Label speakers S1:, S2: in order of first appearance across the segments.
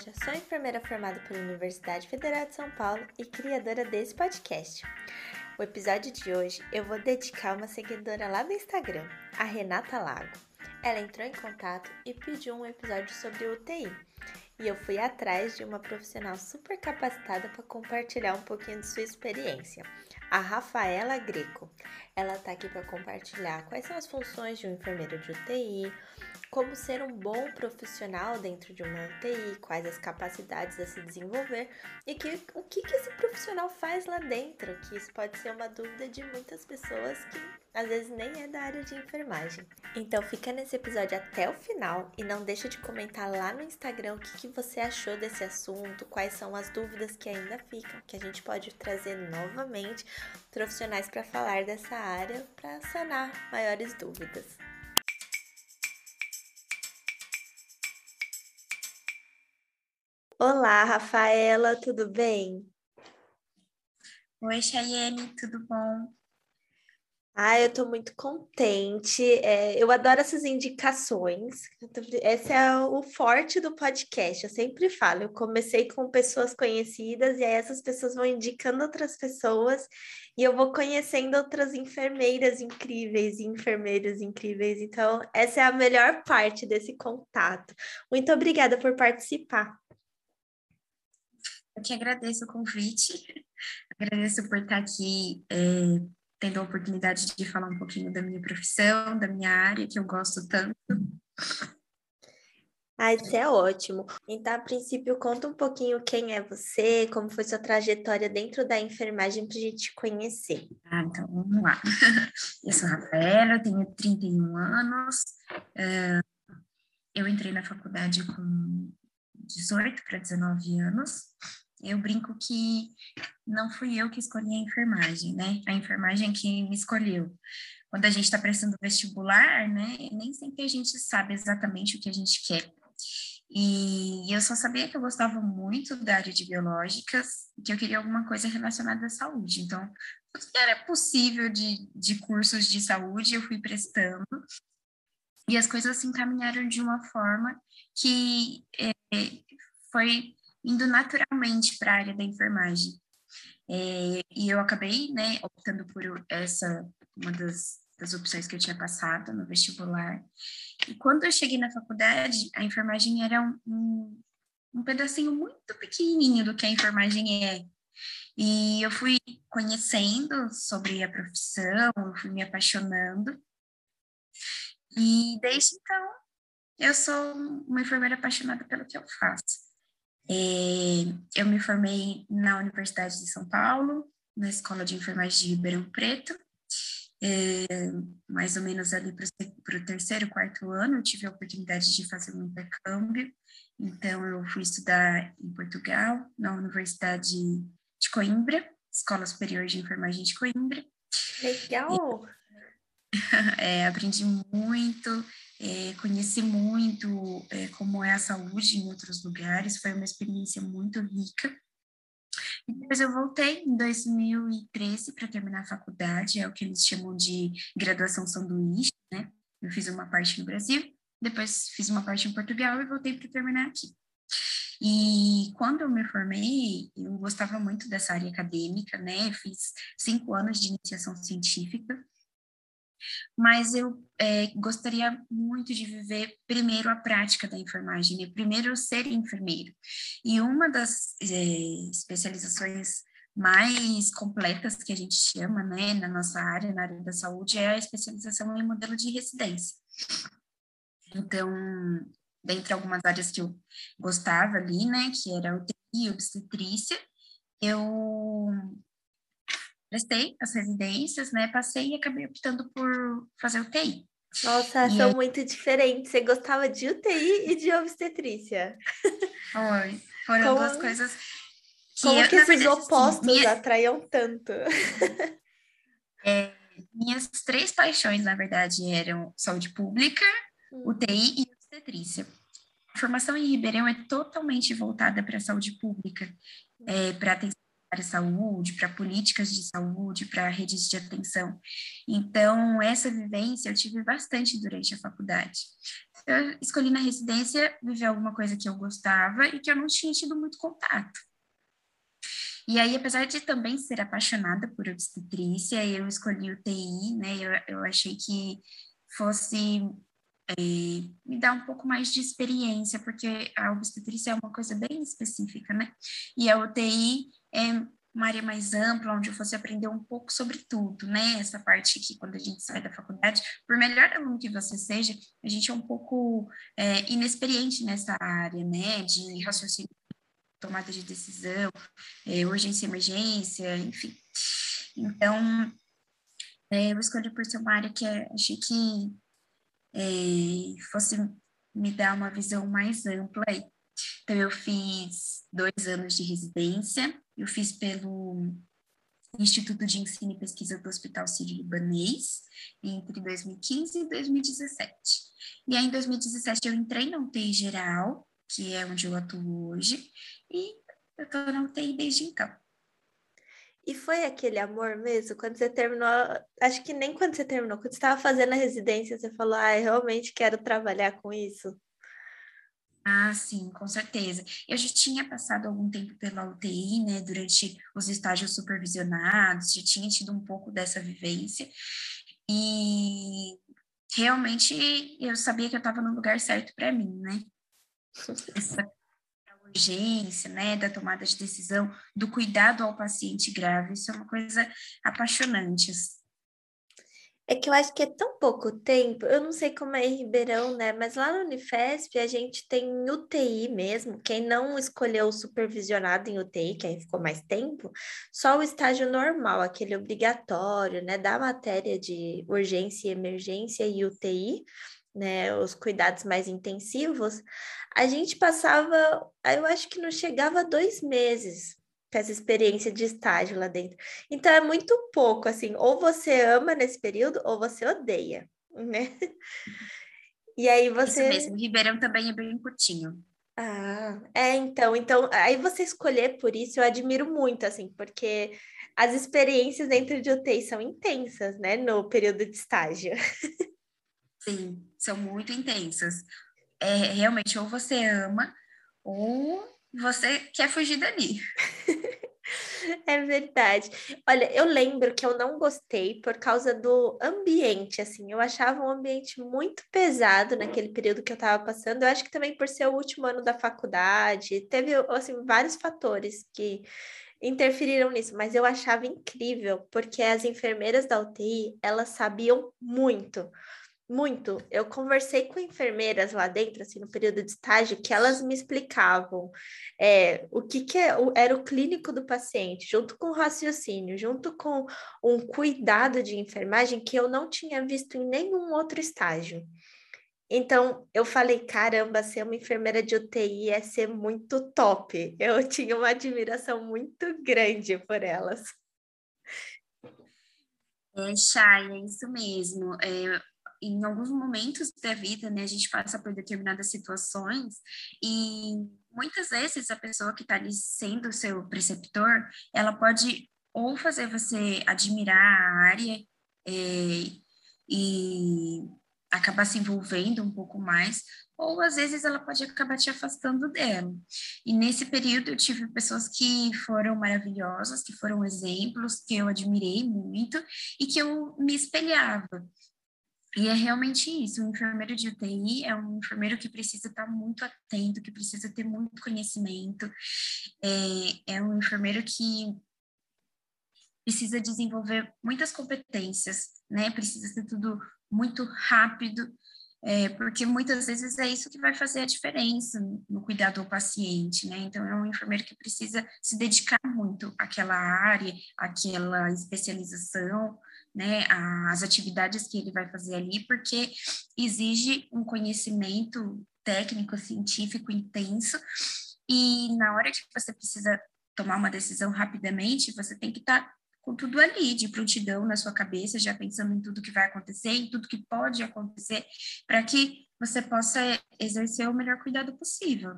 S1: Sou enfermeira formada pela Universidade Federal de São Paulo e criadora desse podcast. O episódio de hoje eu vou dedicar uma seguidora lá do Instagram, a Renata Lago. Ela entrou em contato e pediu um episódio sobre UTI. E eu fui atrás de uma profissional super capacitada para compartilhar um pouquinho de sua experiência, a Rafaela Greco. Ela está aqui para compartilhar quais são as funções de um enfermeiro de UTI, como ser um bom profissional dentro de uma UTI, quais as capacidades a se desenvolver e que, o que, que esse profissional faz lá dentro, que isso pode ser uma dúvida de muitas pessoas que às vezes nem é da área de enfermagem. Então fica nesse episódio até o final e não deixa de comentar lá no Instagram o que, que você achou desse assunto, quais são as dúvidas que ainda ficam, que a gente pode trazer novamente profissionais para falar dessa área para sanar maiores dúvidas. Olá, Rafaela, tudo bem?
S2: Oi, Chayenne, tudo bom?
S1: Ah, eu tô muito contente. É, eu adoro essas indicações. Esse é o forte do podcast. Eu sempre falo. Eu comecei com pessoas conhecidas e aí essas pessoas vão indicando outras pessoas e eu vou conhecendo outras enfermeiras incríveis e enfermeiros incríveis. Então, essa é a melhor parte desse contato. Muito obrigada por participar.
S2: Eu que agradeço o convite, agradeço por estar aqui é, tendo a oportunidade de falar um pouquinho da minha profissão, da minha área, que eu gosto tanto.
S1: Ah, isso é ótimo. Então, a princípio, conta um pouquinho quem é você, como foi sua trajetória dentro da enfermagem para a gente te conhecer.
S2: Ah, então vamos lá. Eu sou a Rafaela, tenho 31 anos. Eu entrei na faculdade com 18 para 19 anos. Eu brinco que não fui eu que escolhi a enfermagem, né? A enfermagem que me escolheu. Quando a gente está prestando vestibular, né? Nem sempre a gente sabe exatamente o que a gente quer. E eu só sabia que eu gostava muito da área de biológicas, que eu queria alguma coisa relacionada à saúde. Então, tudo que era possível de, de cursos de saúde, eu fui prestando. E as coisas se encaminharam de uma forma que é, foi indo naturalmente para a área da enfermagem. É, e eu acabei, né, optando por essa, uma das, das opções que eu tinha passado no vestibular. E quando eu cheguei na faculdade, a enfermagem era um, um, um pedacinho muito pequenininho do que a enfermagem é. E eu fui conhecendo sobre a profissão, fui me apaixonando. E desde então, eu sou uma enfermeira apaixonada pelo que eu faço. É, eu me formei na Universidade de São Paulo, na Escola de Enfermagem de Ribeirão Preto, é, mais ou menos ali para o terceiro, quarto ano, eu tive a oportunidade de fazer um intercâmbio, então eu fui estudar em Portugal, na Universidade de Coimbra, Escola Superior de Enfermagem de Coimbra.
S1: Legal!
S2: É, aprendi muito, é, conheci muito é, como é a saúde em outros lugares, foi uma experiência muito rica. Depois eu voltei em 2013 para terminar a faculdade, é o que eles chamam de graduação sanduíche, né? Eu fiz uma parte no Brasil, depois fiz uma parte em Portugal e voltei para terminar aqui. E quando eu me formei, eu gostava muito dessa área acadêmica, né? Eu fiz cinco anos de iniciação científica mas eu é, gostaria muito de viver primeiro a prática da enfermagem, né? primeiro ser enfermeiro. E uma das é, especializações mais completas que a gente chama, né, na nossa área, na área da saúde, é a especialização em modelo de residência. Então, dentre algumas áreas que eu gostava ali, né, que era UTI e obstetrícia, eu prestei as residências, né? Passei e acabei optando por fazer UTI.
S1: Nossa, são eu... muito diferentes. Você gostava de UTI e de obstetrícia.
S2: Foi. Foram Como... duas coisas.
S1: Que Como eu, que esses verdade, assim, opostos assim, minha... atraiam tanto?
S2: É, minhas três paixões, na verdade, eram saúde pública, hum. UTI e obstetrícia. A formação em Ribeirão é totalmente voltada para a saúde pública, é, para atenção para saúde, para políticas de saúde, para redes de atenção. Então, essa vivência eu tive bastante durante a faculdade. eu escolhi na residência viver alguma coisa que eu gostava e que eu não tinha tido muito contato. E aí, apesar de também ser apaixonada por obstetrícia, eu escolhi o TI, né? Eu, eu achei que fosse é, me dar um pouco mais de experiência, porque a obstetrícia é uma coisa bem específica, né? E a UTI é uma área mais ampla, onde eu fosse aprender um pouco sobre tudo, né? Essa parte que quando a gente sai da faculdade, por melhor aluno que você seja, a gente é um pouco é, inexperiente nessa área, né? De raciocínio, tomada de decisão, é, urgência e emergência, enfim. Então, é, eu escolhi por ser uma área que é, achei que é, fosse me dar uma visão mais ampla aí. Então, eu fiz dois anos de residência, eu fiz pelo Instituto de Ensino e Pesquisa do Hospital Sírio-Libanês, entre 2015 e 2017. E aí, em 2017, eu entrei na UTI geral, que é onde eu atuo hoje, e eu estou na UTI desde então.
S1: E foi aquele amor mesmo? Quando você terminou, acho que nem quando você terminou, quando você estava fazendo a residência, você falou, ah, realmente quero trabalhar com isso.
S2: Ah, sim, com certeza. Eu já tinha passado algum tempo pela UTI, né, durante os estágios supervisionados, já tinha tido um pouco dessa vivência, e realmente eu sabia que eu estava no lugar certo para mim, né? Essa urgência, né, da tomada de decisão, do cuidado ao paciente grave, isso é uma coisa apaixonante.
S1: É que eu acho que é tão pouco tempo, eu não sei como é em Ribeirão, né? Mas lá no Unifesp a gente tem UTI mesmo. Quem não escolheu o supervisionado em UTI, que aí ficou mais tempo, só o estágio normal, aquele obrigatório, né? Da matéria de urgência e emergência e UTI, né? Os cuidados mais intensivos. A gente passava, eu acho que não chegava a dois meses com essa experiência de estágio lá dentro. Então é muito pouco, assim, ou você ama nesse período ou você odeia, né? E aí você.
S2: Isso mesmo, Ribeirão também é bem curtinho.
S1: Ah, é, então, então, aí você escolher por isso, eu admiro muito, assim, porque as experiências dentro de UTI são intensas, né, no período de estágio.
S2: Sim, são muito intensas. É, realmente, ou você ama, ou você quer fugir dali.
S1: É verdade. Olha, eu lembro que eu não gostei por causa do ambiente, assim. Eu achava um ambiente muito pesado naquele período que eu estava passando. Eu acho que também por ser o último ano da faculdade, teve, assim, vários fatores que interferiram nisso, mas eu achava incrível, porque as enfermeiras da UTI, elas sabiam muito muito. Eu conversei com enfermeiras lá dentro, assim, no período de estágio, que elas me explicavam é, o que, que é, era o clínico do paciente, junto com o raciocínio, junto com um cuidado de enfermagem que eu não tinha visto em nenhum outro estágio. Então, eu falei, caramba, ser uma enfermeira de UTI é ser muito top. Eu tinha uma admiração muito grande por elas.
S2: É, Chay, é isso mesmo. É, em alguns momentos da vida, né, a gente passa por determinadas situações e muitas vezes a pessoa que está ali sendo seu preceptor, ela pode ou fazer você admirar a área é, e acabar se envolvendo um pouco mais, ou às vezes ela pode acabar te afastando dela. E nesse período eu tive pessoas que foram maravilhosas, que foram exemplos, que eu admirei muito e que eu me espelhava. E é realmente isso, o enfermeiro de UTI é um enfermeiro que precisa estar muito atento, que precisa ter muito conhecimento, é, é um enfermeiro que precisa desenvolver muitas competências, né? Precisa ser tudo muito rápido, é, porque muitas vezes é isso que vai fazer a diferença no cuidado ao paciente, né? Então, é um enfermeiro que precisa se dedicar muito àquela área, àquela especialização, né, as atividades que ele vai fazer ali, porque exige um conhecimento técnico, científico intenso, e na hora que você precisa tomar uma decisão rapidamente, você tem que estar tá com tudo ali, de prontidão na sua cabeça, já pensando em tudo que vai acontecer, em tudo que pode acontecer, para que você possa exercer o melhor cuidado possível.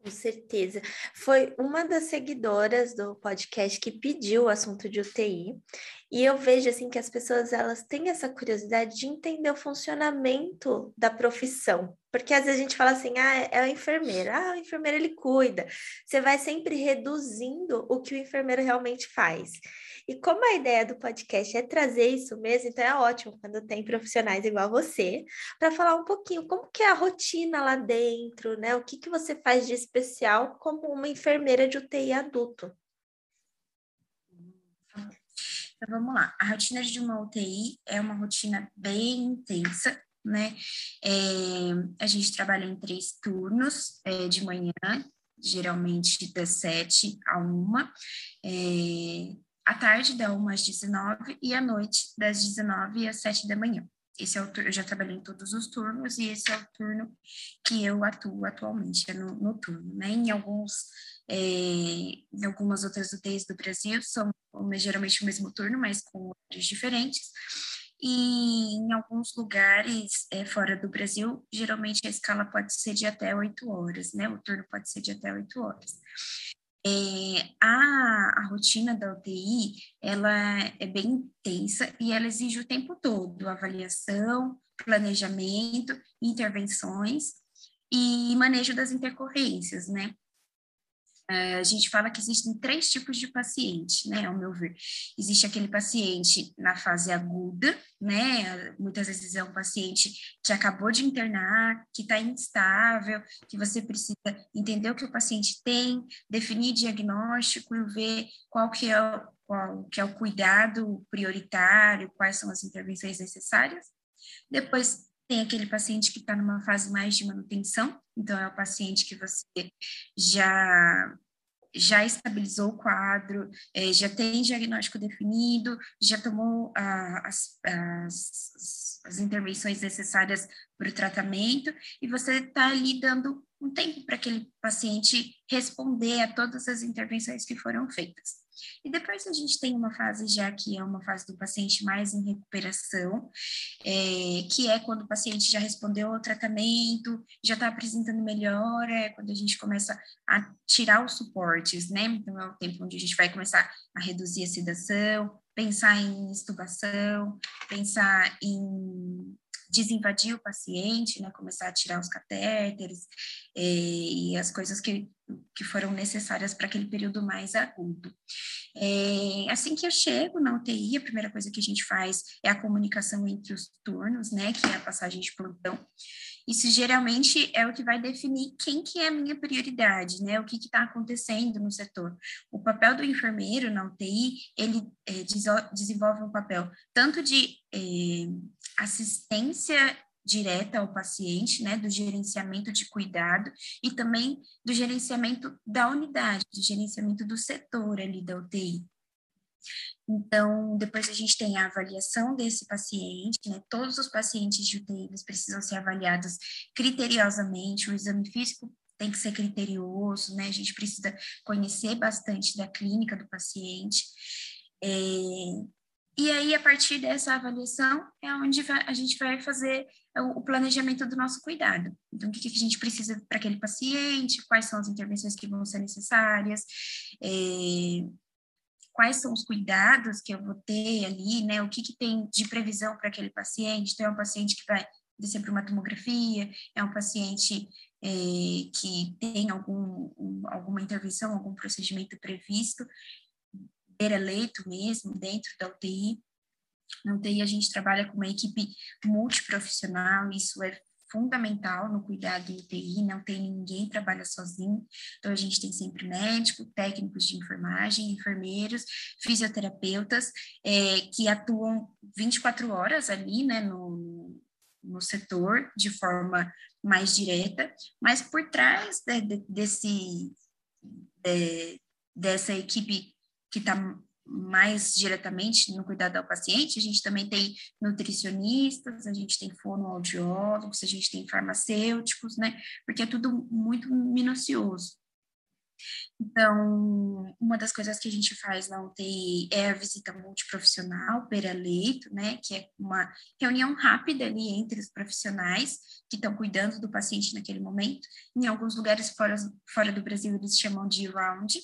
S1: Com certeza. Foi uma das seguidoras do podcast que pediu o assunto de UTI. E eu vejo assim que as pessoas elas têm essa curiosidade de entender o funcionamento da profissão. Porque às vezes a gente fala assim: "Ah, é o enfermeiro. Ah, o enfermeiro ele cuida". Você vai sempre reduzindo o que o enfermeiro realmente faz. E como a ideia do podcast é trazer isso mesmo, então é ótimo quando tem profissionais igual você, para falar um pouquinho como que é a rotina lá dentro, né? O que que você faz de especial como uma enfermeira de UTI adulto?
S2: Então vamos lá. A rotina de uma UTI é uma rotina bem intensa, né? É, a gente trabalha em três turnos é, de manhã, geralmente das sete a uma, é, à tarde da uma às 19 e à noite das 19 às 7 da manhã. Esse é o eu já trabalhei em todos os turnos e esse é o turno que eu atuo atualmente, é no, no turno, né? Em alguns é, em algumas outras UTIs do Brasil são geralmente o mesmo turno, mas com horários diferentes. E em alguns lugares é, fora do Brasil, geralmente a escala pode ser de até oito horas, né? O turno pode ser de até oito horas. É, a, a rotina da UTI, ela é bem intensa e ela exige o tempo todo avaliação, planejamento, intervenções e manejo das intercorrências, né? Eh, a gente fala que existem três tipos de paciente, né, ao meu ver. Existe aquele paciente na fase aguda, né, muitas vezes é um paciente que acabou de internar, que está instável, que você precisa entender o que o paciente tem, definir diagnóstico e ver qual que é o, qual que é o cuidado prioritário, quais são as intervenções necessárias. Depois tem aquele paciente que está numa fase mais de manutenção, então é o paciente que você já já estabilizou o quadro, é, já tem diagnóstico definido, já tomou ah, as, as, as intervenções necessárias para o tratamento, e você está ali dando um tempo para aquele paciente responder a todas as intervenções que foram feitas. E depois a gente tem uma fase já que é uma fase do paciente mais em recuperação, é, que é quando o paciente já respondeu ao tratamento, já está apresentando melhora, é quando a gente começa a tirar os suportes, né? Então é o tempo onde a gente vai começar a reduzir a sedação, pensar em extubação, pensar em desinvadir o paciente, né, começar a tirar os catéteres é, e as coisas que, que foram necessárias para aquele período mais agudo. É, assim que eu chego na UTI, a primeira coisa que a gente faz é a comunicação entre os turnos, né, que é a passagem de plantão. Isso geralmente é o que vai definir quem que é a minha prioridade, né? O que está acontecendo no setor. O papel do enfermeiro na UTI, ele é, desenvolve um papel tanto de é, assistência direta ao paciente, né, do gerenciamento de cuidado e também do gerenciamento da unidade, do gerenciamento do setor ali da UTI. Então, depois a gente tem a avaliação desse paciente, né? Todos os pacientes de UTI precisam ser avaliados criteriosamente, o exame físico tem que ser criterioso, né? A gente precisa conhecer bastante da clínica do paciente. É... E aí, a partir dessa avaliação, é onde a gente vai fazer o planejamento do nosso cuidado. Então, o que, a gente precisa para aquele paciente, quais são as intervenções que vão ser necessárias, é, quais são os cuidados que eu vou ter ali, né? O que, que tem de previsão para aquele paciente. Então, é um paciente que vai descer para uma tomografia, é um paciente é, que tem algum, um, alguma intervenção, algum procedimento previsto, beira-leito mesmo, dentro da UTI. Na UTI a gente trabalha com uma equipe multiprofissional, isso é fundamental no cuidado em UTI, não tem ninguém que trabalha sozinho, então a gente tem sempre médico, técnicos de enfermagem, enfermeiros, fisioterapeutas, é, que atuam 24 horas ali, né, no, no setor, de forma mais direta, mas por trás de, de, desse, de, dessa equipe que está mais diretamente no cuidado ao paciente, a gente também tem nutricionistas, a gente tem fonoaudiólogos, a gente tem farmacêuticos, né? Porque é tudo muito minucioso. Então, uma das coisas que a gente faz na UTI é a visita multiprofissional, pera-leito, né? Que é uma reunião rápida ali entre os profissionais que estão cuidando do paciente naquele momento. Em alguns lugares fora, fora do Brasil, eles chamam de round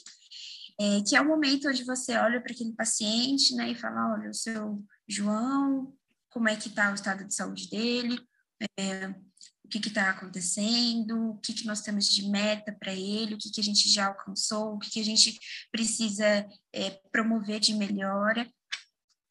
S2: é, que é o momento onde você olha para aquele paciente, né, e fala, olha, o seu João, como é que está o estado de saúde dele, é, o que está acontecendo, o que, que nós temos de meta para ele, o que, que a gente já alcançou, o que, que a gente precisa é, promover de melhora.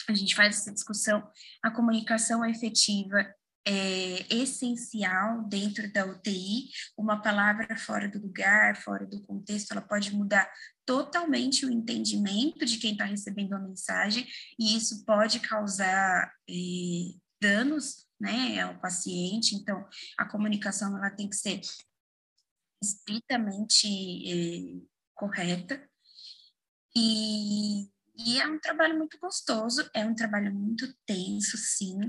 S2: A gente faz essa discussão. A comunicação efetiva é essencial dentro da UTI. Uma palavra fora do lugar, fora do contexto, ela pode mudar totalmente o entendimento de quem está recebendo a mensagem, e isso pode causar é, danos né, ao paciente. Então, a comunicação ela tem que ser estritamente é, correta. E e é um trabalho muito gostoso, é um trabalho muito tenso, sim.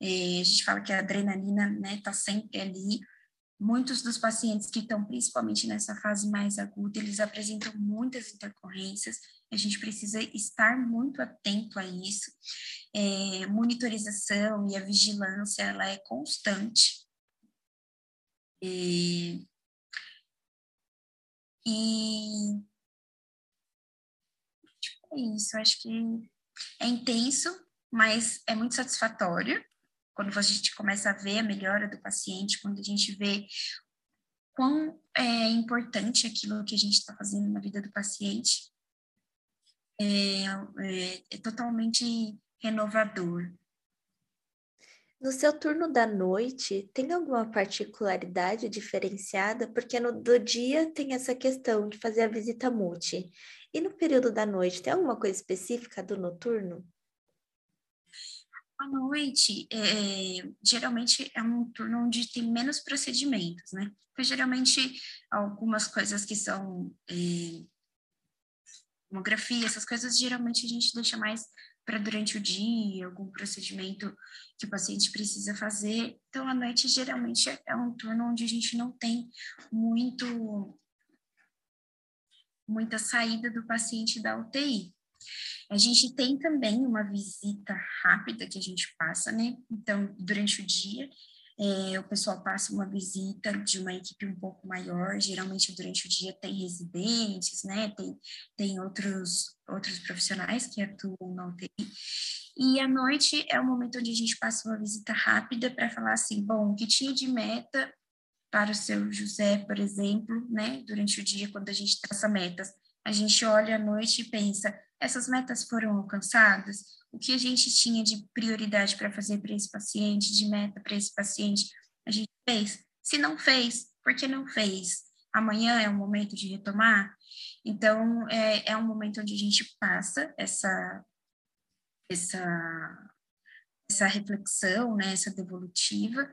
S2: É, a gente fala que a adrenalina está né, tá sempre ali. Muitos dos pacientes que estão principalmente nessa fase mais aguda, eles apresentam muitas intercorrências. A gente precisa estar muito atento a isso. É, monitorização e a vigilância, ela é constante. E é isso, acho que é intenso, mas é muito satisfatório quando a gente começa a ver a melhora do paciente, quando a gente vê quão é importante aquilo que a gente está fazendo na vida do paciente, é, é, é totalmente renovador.
S1: No seu turno da noite, tem alguma particularidade diferenciada? Porque no do dia tem essa questão de fazer a visita multi. E no período da noite, tem alguma coisa específica do noturno?
S2: À noite, é, geralmente é um turno onde tem menos procedimentos, né? Porque geralmente algumas coisas que são é, tomografia, essas coisas, geralmente a gente deixa mais para durante o dia, algum procedimento que o paciente precisa fazer. Então, à noite, geralmente é um turno onde a gente não tem muito muita saída do paciente da UTI. A gente tem também uma visita rápida que a gente passa, né? Então, durante o dia, é, o pessoal passa uma visita de uma equipe um pouco maior, geralmente durante o dia tem residentes, né? Tem, tem outros, outros profissionais que atuam na UTI. E à noite é o momento onde a gente passa uma visita rápida para falar assim, bom, o que tinha de meta para o seu José, por exemplo, né? Durante o dia, quando a gente traça metas, a gente olha à noite e pensa: essas metas foram alcançadas? O que a gente tinha de prioridade para fazer para esse paciente, de meta para esse paciente, a gente fez? Se não fez, por que não fez? Amanhã é um momento de retomar? Então, é, é um momento onde a gente passa essa, essa essa reflexão, né, essa devolutiva.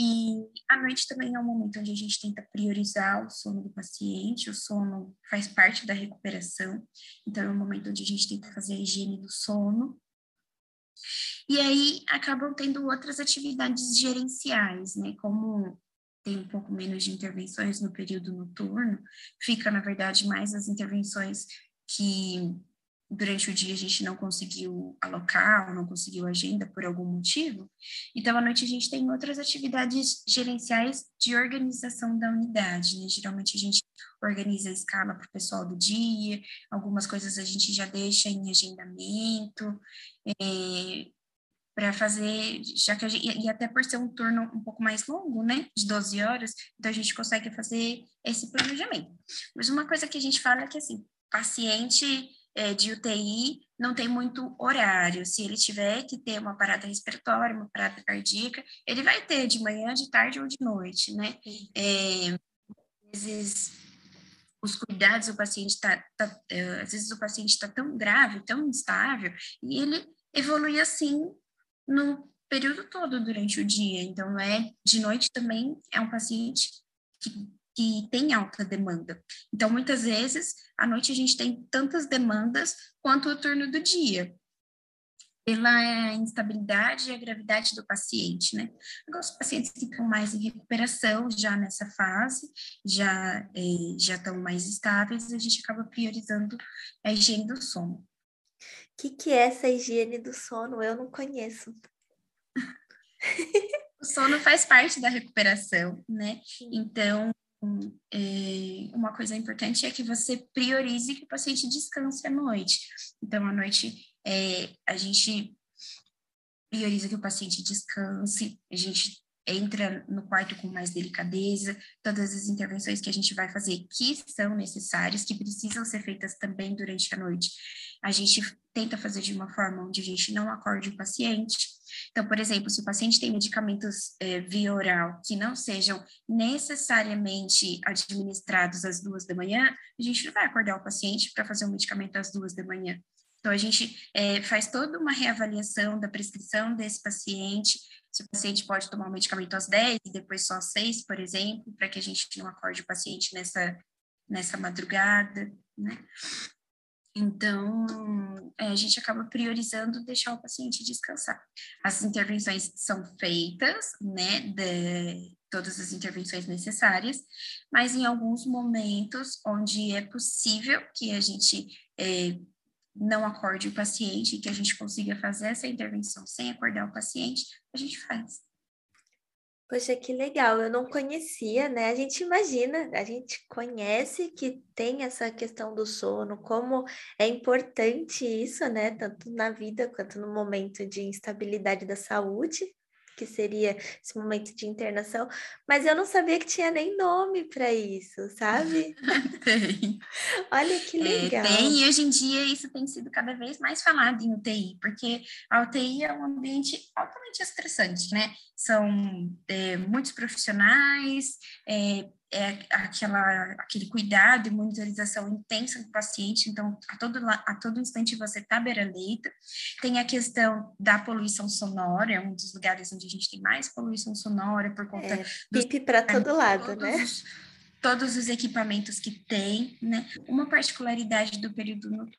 S2: E à noite também é um momento onde a gente tenta priorizar o sono do paciente, o sono faz parte da recuperação, então é um momento onde a gente tenta fazer a higiene do sono. E aí acabam tendo outras atividades gerenciais, né, como tem um pouco menos de intervenções no período noturno, fica, na verdade, mais as intervenções que durante o dia a gente não conseguiu alocar não conseguiu agenda por algum motivo. Então, à noite a gente tem outras atividades gerenciais de organização da unidade, né? Geralmente a gente organiza a escala para o pessoal do dia, algumas coisas a gente já deixa em agendamento, é, para fazer, já que gente, e até por ser um turno um pouco mais longo, né, de 12 horas, então a gente consegue fazer esse planejamento. Mas uma coisa que a gente fala é que, assim, paciente é, de UTI não tem muito horário. Se ele tiver que ter uma parada respiratória, uma parada cardíaca, ele vai ter de manhã, de tarde ou de noite, né? É, às vezes os cuidados do paciente está, tá, é, às vezes o paciente está tão grave, tão instável, e ele evolui assim no período todo durante o dia. Então, é de noite também é um paciente que que tem alta demanda. Então, muitas vezes, à noite a gente tem tantas demandas quanto o turno do dia, pela instabilidade e a gravidade do paciente, né? Agora, os pacientes que estão mais em recuperação, já nessa fase, já, é, já estão mais estáveis, a gente acaba priorizando a higiene do sono. O
S1: que, que é essa higiene do sono? Eu não conheço.
S2: o sono faz parte da recuperação, né? Então, é, uma coisa importante é que você priorize que o paciente descanse à noite. Então, à noite, é, a gente prioriza que o paciente descanse, a gente entra no quarto com mais delicadeza, todas as intervenções que a gente vai fazer que são necessárias, que precisam ser feitas também durante a noite, a gente tenta fazer de uma forma onde a gente não acorde o paciente. Então, por exemplo, se o paciente tem medicamentos é, via oral que não sejam necessariamente administrados às duas da manhã, a gente não vai acordar o paciente para fazer o medicamento às duas da manhã. Então, a gente é, faz toda uma reavaliação da prescrição desse paciente, se o paciente pode tomar o medicamento às 10 e depois só às 6, por exemplo, para que a gente não acorde o paciente nessa, nessa madrugada, né? Então, a gente acaba priorizando deixar o paciente descansar. As intervenções são feitas, né, de todas as intervenções necessárias, mas em alguns momentos onde é possível que a gente é, não acorde o paciente, que a gente consiga fazer essa intervenção sem acordar o paciente, a gente faz.
S1: Poxa, que legal, eu não conhecia, né? A gente imagina, a gente conhece que tem essa questão do sono, como é importante isso, né? Tanto na vida quanto no momento de instabilidade da saúde, que seria esse momento de internação, mas eu não sabia que tinha nem nome para isso, sabe?
S2: tem.
S1: Olha que legal.
S2: É, tem, e hoje em dia isso tem sido cada vez mais falado em UTI, porque a UTI é um ambiente altamente estressante, né? São é, muitos profissionais, é, é aquela, aquele cuidado e monitorização intensa do paciente, então a todo, a todo instante você está beira-leito. Tem a questão da poluição sonora, é um dos lugares onde a gente tem mais poluição sonora por conta... É,
S1: pipe para todo lado, né?
S2: Os, todos os equipamentos que tem, né? Uma particularidade do período noturno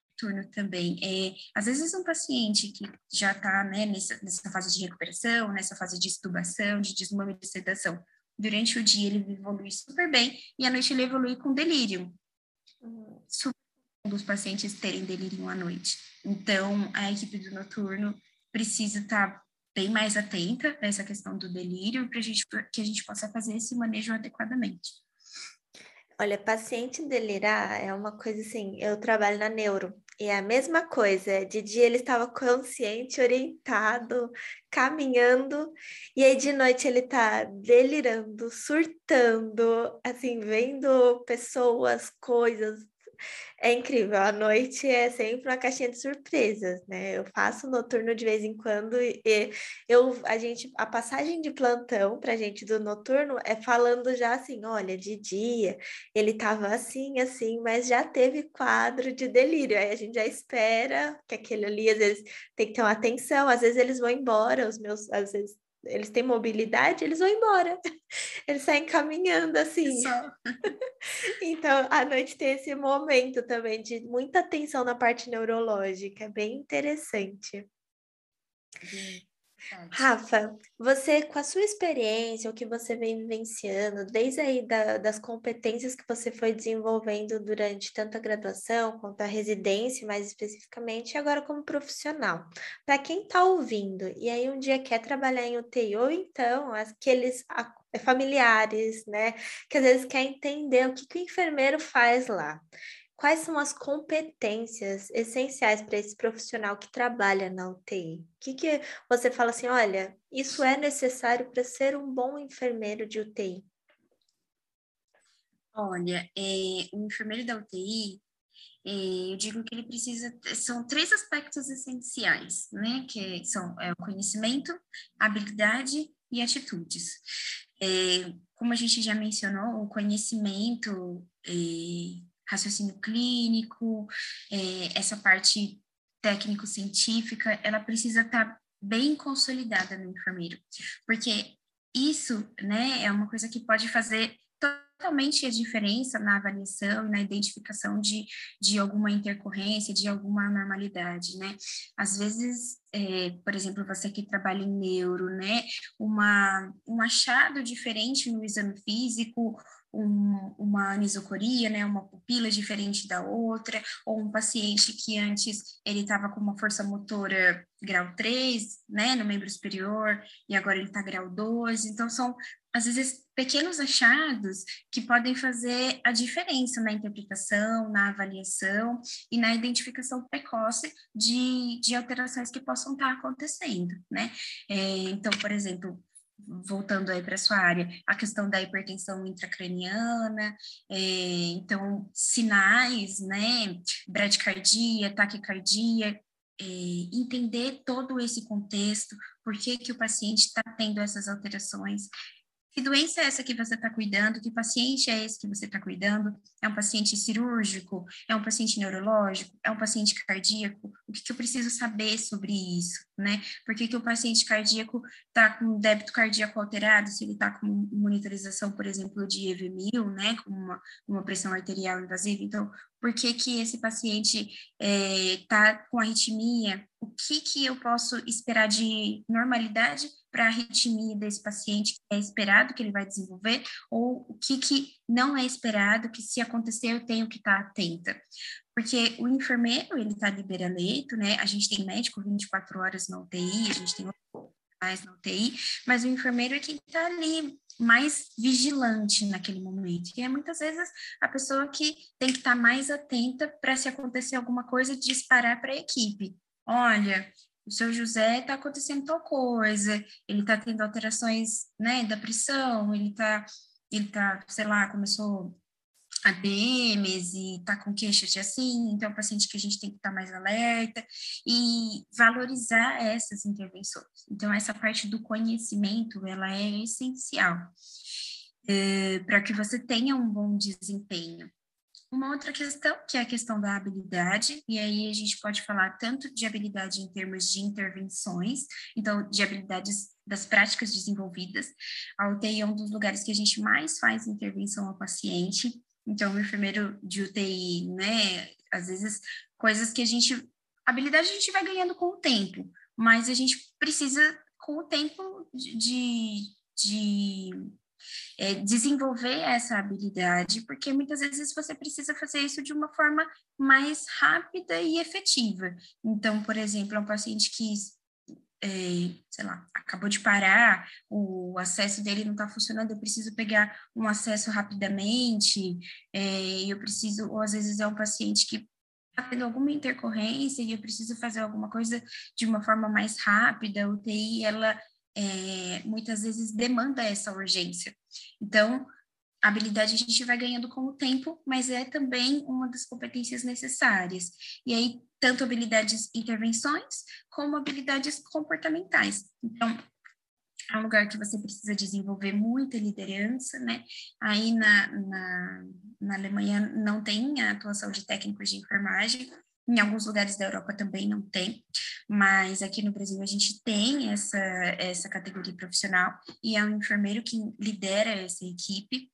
S2: também é, às vezes um paciente que já está né, nessa, nessa fase de recuperação, nessa fase de estubação, de desmame de sedação, durante o dia ele evolui super bem e à noite ele evolui com delírio. Uhum. Dos pacientes terem delírio à noite. Então, a equipe do noturno precisa estar tá bem mais atenta nessa questão do delírio para que a gente possa fazer esse manejo adequadamente.
S1: Olha, paciente delirar é uma coisa assim, eu trabalho na neuro, é a mesma coisa, de dia ele estava consciente, orientado, caminhando, e aí de noite ele está delirando, surtando, assim, vendo pessoas, coisas, é incrível, a noite é sempre uma caixinha de surpresas, né? Eu faço noturno de vez em quando e eu, a gente, a passagem de plantão pra gente do noturno é falando já assim, olha, de dia ele tava assim, assim, mas já teve quadro de delírio. Aí a gente já espera que aquele ali, às vezes, tem que ter uma atenção, às vezes eles vão embora, os meus, às vezes eles têm mobilidade, eles vão embora. Eles saem caminhando assim. então, à noite tem esse momento também de muita atenção na parte neurológica, é bem interessante. Rafa, você, com a sua experiência, o que você vem vivenciando, desde aí da, das competências que você foi desenvolvendo durante tanto a graduação quanto a residência, mais especificamente, e agora como profissional, para quem está ouvindo e aí um dia quer trabalhar em UTI, ou então aqueles familiares, né, que às vezes quer entender o que, que o enfermeiro faz lá quais são as competências essenciais para esse profissional que trabalha na UTI? O que, que você fala assim, olha, isso é necessário para ser um bom enfermeiro de UTI?
S2: Olha, é, o enfermeiro da UTI, é, eu digo que ele precisa, são três aspectos essenciais, né, que são é, o conhecimento, habilidade e atitudes. É, como a gente já mencionou, o conhecimento é, raciocínio clínico, é, essa parte técnico-científica, ela precisa estar tá bem consolidada no enfermeiro, porque isso, né, é uma coisa que pode fazer totalmente a diferença na avaliação e na identificação de, de alguma intercorrência, de alguma anormalidade, né? Às vezes, é, por exemplo, você que trabalha em neuro, né? Uma, um achado diferente no exame físico um, uma anisocoria, né, uma pupila diferente da outra, ou um paciente que antes ele estava com uma força motora grau 3, né, no membro superior, e agora ele está grau 2, então são, às vezes, pequenos achados que podem fazer a diferença na interpretação, na avaliação e na identificação precoce de, de alterações que possam estar acontecendo, né, é, então, por exemplo, voltando aí para sua área, a questão da hipertensão intracraniana, é, então, sinais, né, bradicardia, taquicardia, é, entender todo esse contexto, por que, que o paciente está tendo essas alterações, que doença é essa que você está cuidando? Que paciente é esse que você está cuidando? É um paciente cirúrgico? É um paciente neurológico? É um paciente cardíaco? O que, que eu preciso saber sobre isso, né? Por que, que o paciente cardíaco está com débito cardíaco alterado? Se ele está com monitorização, por exemplo, de EV1000, né? Com uma, uma pressão arterial invasiva. Então, por que, que esse paciente está é, com arritmia? O que, que eu posso esperar de normalidade para a arritmia desse paciente que é esperado que ele vai desenvolver, ou o que, que não é esperado, que se acontecer eu tenho que estar tá atenta. Porque o enfermeiro, ele está libera-leito, né? A gente tem médico 24 horas na UTI, a gente tem mais na UTI, mas o enfermeiro é quem está ali mais vigilante naquele momento. E é muitas vezes a pessoa que tem que estar tá mais atenta para se acontecer alguma coisa disparar para a equipe. Olha, o seu José está acontecendo tal coisa, ele está tendo alterações, né, da pressão, ele está, ele tá, sei lá, começou a DMs e está com queixas de assim, então é um paciente que a gente tem que estar tá mais alerta e valorizar essas intervenções. Então, essa parte do conhecimento, ela é essencial é, para que você tenha um bom desempenho. Uma outra questão, que é a questão da habilidade, e aí a gente pode falar tanto de habilidade em termos de intervenções, então, de habilidades das práticas desenvolvidas. A UTI é um dos lugares que a gente mais faz intervenção ao paciente, então, o enfermeiro de UTI, né, às vezes, coisas que a gente. Habilidade a gente vai ganhando com o tempo, mas a gente precisa, com o tempo, de, de é, desenvolver essa habilidade, porque muitas vezes você precisa fazer isso de uma forma mais rápida e efetiva. Então, por exemplo, um paciente que é, sei lá, acabou de parar, o acesso dele não está funcionando, eu preciso pegar um acesso rapidamente, é, eu preciso, ou às vezes é um paciente que está tendo alguma intercorrência e eu preciso fazer alguma coisa de uma forma mais rápida, a UTI, ela é, muitas vezes demanda essa urgência. Então, a habilidade a gente vai ganhando com o tempo, mas é também uma das competências necessárias. E aí, tanto habilidades intervenções, como habilidades comportamentais. Então, é um lugar que você precisa desenvolver muita liderança, né? Aí na, na, na Alemanha não tem a atuação de técnicos de enfermagem, em alguns lugares da Europa também não tem, mas aqui no Brasil a gente tem essa, essa categoria profissional e é um enfermeiro que lidera essa equipe.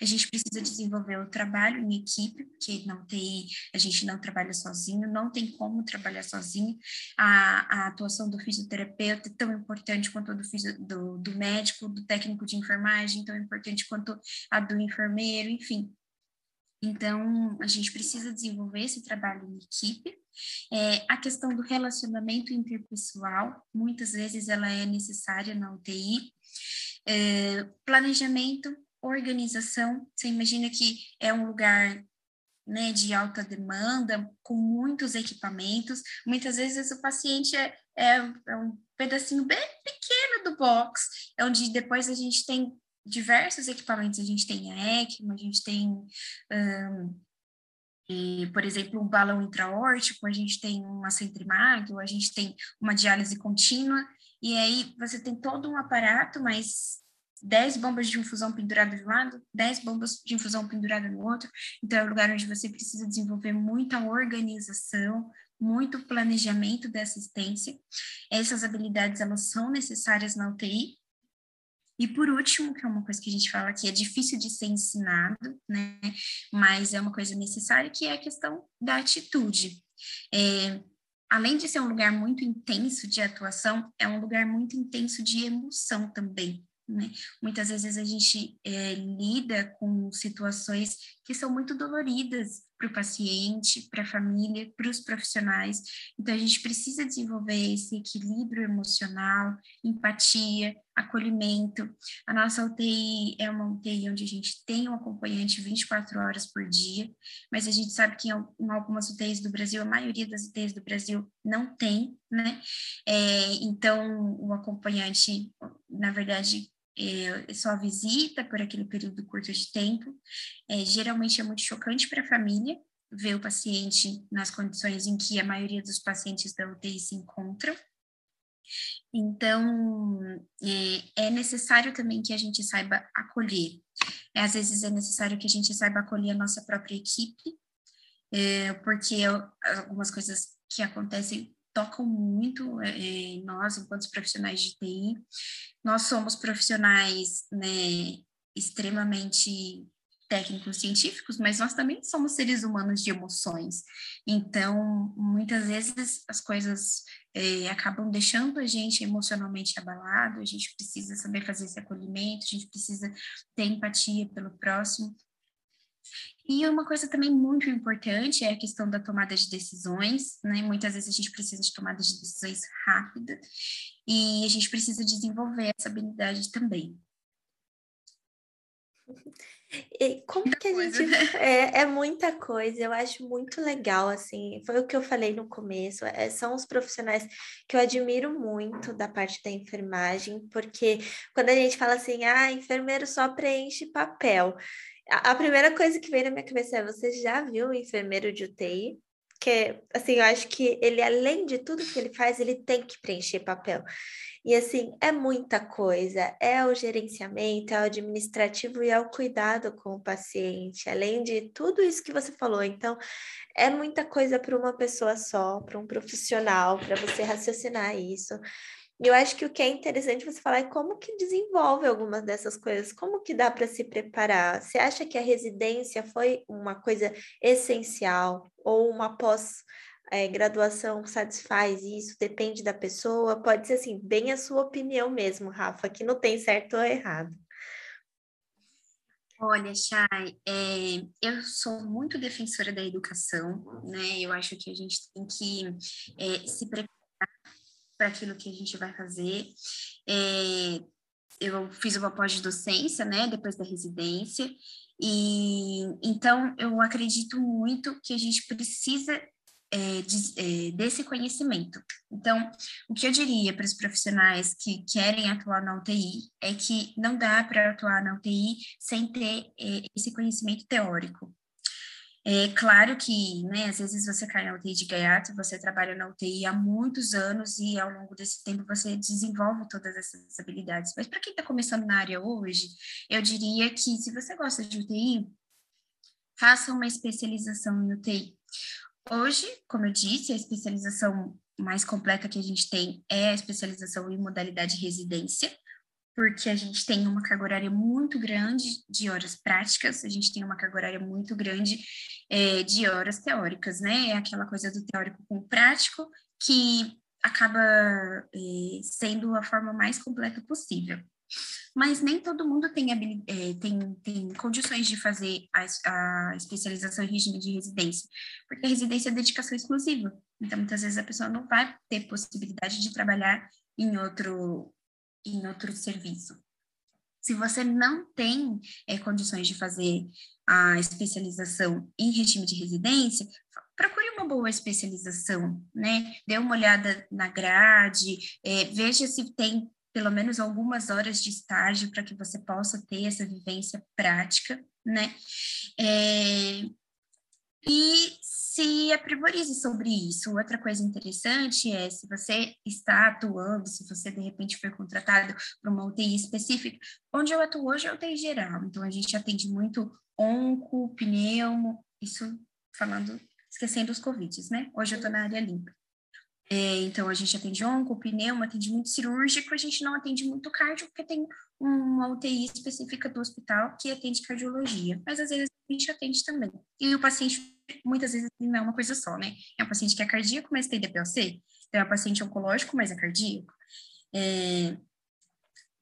S2: A gente precisa desenvolver o trabalho em equipe, porque não tem, a gente não trabalha sozinho, não tem como trabalhar sozinho. A, a atuação do fisioterapeuta é tão importante quanto a do, do, do médico, do técnico de enfermagem, tão importante quanto a do enfermeiro, enfim. Então, a gente precisa desenvolver esse trabalho em equipe. É, a questão do relacionamento interpessoal, muitas vezes ela é necessária na UTI. É, planejamento organização. Você imagina que é um lugar né, de alta demanda, com muitos equipamentos. Muitas vezes o paciente é, é, é um pedacinho bem pequeno do box, onde depois a gente tem diversos equipamentos. A gente tem a ECMO, a gente tem, um, e, por exemplo, um balão intraórtico, a gente tem uma centrimago, a gente tem uma diálise contínua, e aí você tem todo um aparato, mas 10 bombas de infusão penduradas de um lado, 10 bombas de infusão penduradas no outro. Então, é um lugar onde você precisa desenvolver muita organização, muito planejamento da assistência. Essas habilidades, elas são necessárias na UTI. E por último, que é uma coisa que a gente fala que é difícil de ser ensinado, né? Mas é uma coisa necessária, que é a questão da atitude. É, além de ser um lugar muito intenso de atuação, é um lugar muito intenso de emoção também né? Muitas vezes a gente é, lida com situações que são muito doloridas para o paciente, para a família, para os profissionais. Então, a gente precisa desenvolver esse equilíbrio emocional, empatia, acolhimento. A nossa UTI é uma UTI onde a gente tem um acompanhante 24 horas por dia, mas a gente sabe que em algumas UTIs do Brasil, a maioria das UTIs do Brasil não tem, né? É, então, o acompanhante, na verdade, é, só visita por aquele período curto de tempo. É, geralmente é muito chocante para a família ver o paciente nas condições em que a maioria dos pacientes da UTI se encontram. Então, é, é necessário também que a gente saiba acolher. É, às vezes é necessário que a gente saiba acolher a nossa própria equipe, é, porque algumas coisas que acontecem tocam muito é, nós, enquanto profissionais de TI. Nós somos profissionais né, extremamente técnicos científicos, mas nós também somos seres humanos de emoções. Então, muitas vezes as coisas é, acabam deixando a gente emocionalmente abalado, a gente precisa saber fazer esse acolhimento, a gente precisa ter empatia pelo próximo. E uma coisa também muito importante é a questão da tomada de decisões, né? Muitas vezes a gente precisa de tomada de decisões rápidas e a gente precisa desenvolver essa habilidade também.
S1: E como muita que a coisa, gente. Né? É, é muita coisa, eu acho muito legal, assim. Foi o que eu falei no começo. É, são os profissionais que eu admiro muito da parte da enfermagem, porque quando a gente fala assim, ah, enfermeiro só preenche papel. A, primeira coisa que vem na minha cabeça é: você já viu o enfermeiro de UTI? Que, assim, eu acho que ele, além de tudo que ele faz, ele tem que preencher papel. E assim, é muita coisa, é o gerenciamento, é o administrativo e é o cuidado com o paciente, além de tudo isso que você falou. Então, é muita coisa para uma pessoa só, para um profissional, para você raciocinar isso. E eu acho que o que é interessante você falar é como que desenvolve algumas dessas coisas, como que dá para se preparar. Você acha que a residência foi uma coisa essencial ou uma pós é, graduação satisfaz isso, depende da pessoa, pode ser assim, bem a sua opinião mesmo, Rafa, que não tem certo ou errado.
S2: Olha, Chay, é, eu sou muito defensora da educação, né? Eu acho que a gente tem que é, se preparar para aquilo que a gente vai fazer. É, eu fiz uma pós-docência, né, depois da residência, e então eu acredito muito que a gente precisa é, de, é, desse conhecimento. Então, o que eu diria para os profissionais que querem atuar na UTI é que não dá para atuar na UTI sem ter é, esse conhecimento teórico. É claro que, né, às vezes você cai na UTI de gaiato, você trabalha na UTI há muitos anos e ao longo desse tempo você desenvolve todas essas habilidades. Mas para quem está começando na área hoje, eu diria que se você gosta de UTI, faça uma especialização em UTI. Hoje, como eu disse, a especialização mais completa que a gente tem é a especialização em modalidade residência, porque a gente tem uma carga horária muito grande de horas práticas, a gente tem uma carga horária muito grande é, de horas teóricas, né? É aquela coisa do teórico com o prático que acaba é, sendo a forma mais completa possível mas nem todo mundo tem, é, tem, tem condições de fazer a, a, especialização em regime de residência, porque a residência é dedicação exclusiva. Então, muitas vezes a pessoa não vai ter possibilidade de trabalhar em outro, em outro serviço. Se você não tem é, condições de fazer a especialização em regime de residência, procure uma boa especialização, né? Dê uma olhada na grade, é, veja se tem pelo menos algumas horas de estágio para que você possa ter essa vivência prática, né? É, e se aprimorize sobre isso. Outra coisa interessante é se você está atuando, se você de repente foi contratado para uma UTI específica, onde eu atuo hoje é UTI geral, então a gente atende muito onco, pneumo, isso falando, esquecendo os Covids, né? Hoje eu estou na área limpa. É, então, a gente atende onco, pneumo, atendimento cirúrgico, a gente não atende muito cardio, porque tem uma UTI específica do hospital que atende cardiologia, mas às vezes a gente atende também. E o paciente, muitas vezes, não é uma coisa só, né? É um paciente que é cardíaco, mas tem DPLC, então é um paciente oncológico, mas é cardíaco. É,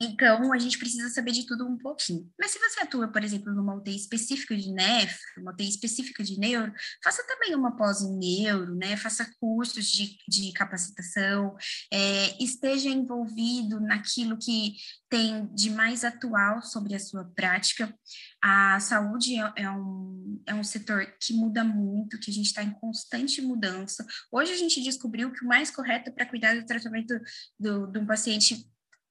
S2: Então, a gente precisa saber de tudo um pouquinho. Mas se você atua, por exemplo, numa UTI específica de NEF, uma UTI específica de neuro, faça também uma pós em neuro, né? Faça cursos de, de capacitação, é, esteja envolvido naquilo que tem de mais atual sobre a sua prática. A saúde é, é um, é um setor que muda muito, que a gente está em constante mudança. Hoje a gente descobriu que o mais correto para cuidar do tratamento de um paciente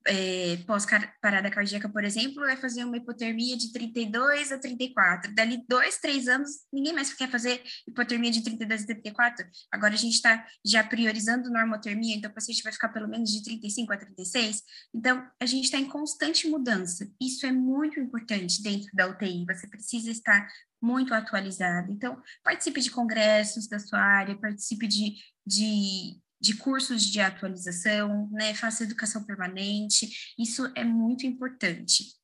S2: é, pós-parada cardíaca, por exemplo, vai fazer uma hipotermia de 32 a 34. Dali dois, três anos, ninguém mais quer fazer hipotermia de 32 a 34. Agora a gente está já priorizando normotermia, então o paciente vai ficar pelo menos de 35 a 36. Então, a gente está em constante mudança. Isso é muito importante dentro da UTI. Você precisa estar muito atualizado. Então, participe de congressos da sua área, participe de, de de cursos de atualização, né? Faça educação permanente, isso é muito importante.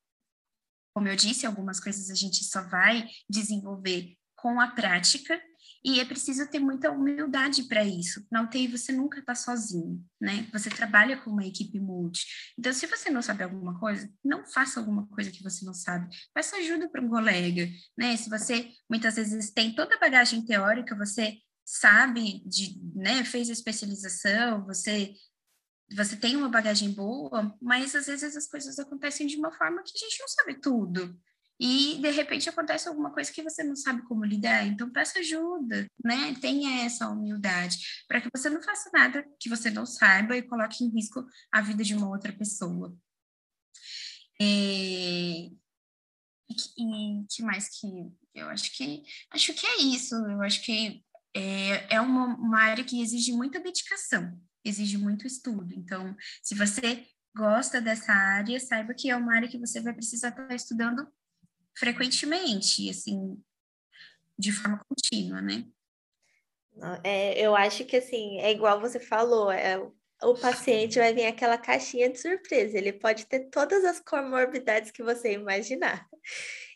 S2: Como eu disse, algumas coisas a gente só vai desenvolver com a prática e é preciso ter muita humildade para isso. Na UTI você nunca está sozinho, né? Você trabalha com uma equipe multi. Então, se você não sabe alguma coisa, não faça alguma coisa que você não sabe. Peça ajuda para um colega, né? Se você muitas vezes tem toda a bagagem teórica, você sabe de, né, fez especialização, você você tem uma bagagem boa, mas às vezes as coisas acontecem de uma forma que a gente não sabe tudo. E de repente acontece alguma coisa que você não sabe como lidar, então peça ajuda, né? Tenha essa humildade, para que você não faça nada que você não saiba e coloque em risco a vida de uma outra pessoa. É, e, e que mais que eu acho que acho que é isso. Eu acho que é, é uma, uma área que exige muita dedicação, exige muito estudo. Então, se você gosta dessa área, saiba que é uma área que você vai precisar estar estudando frequentemente, assim, de forma contínua, né?
S1: É, eu acho que, assim, é igual você falou, é, o paciente vai vir aquela caixinha de surpresa, ele pode ter todas as comorbidades que você imaginar.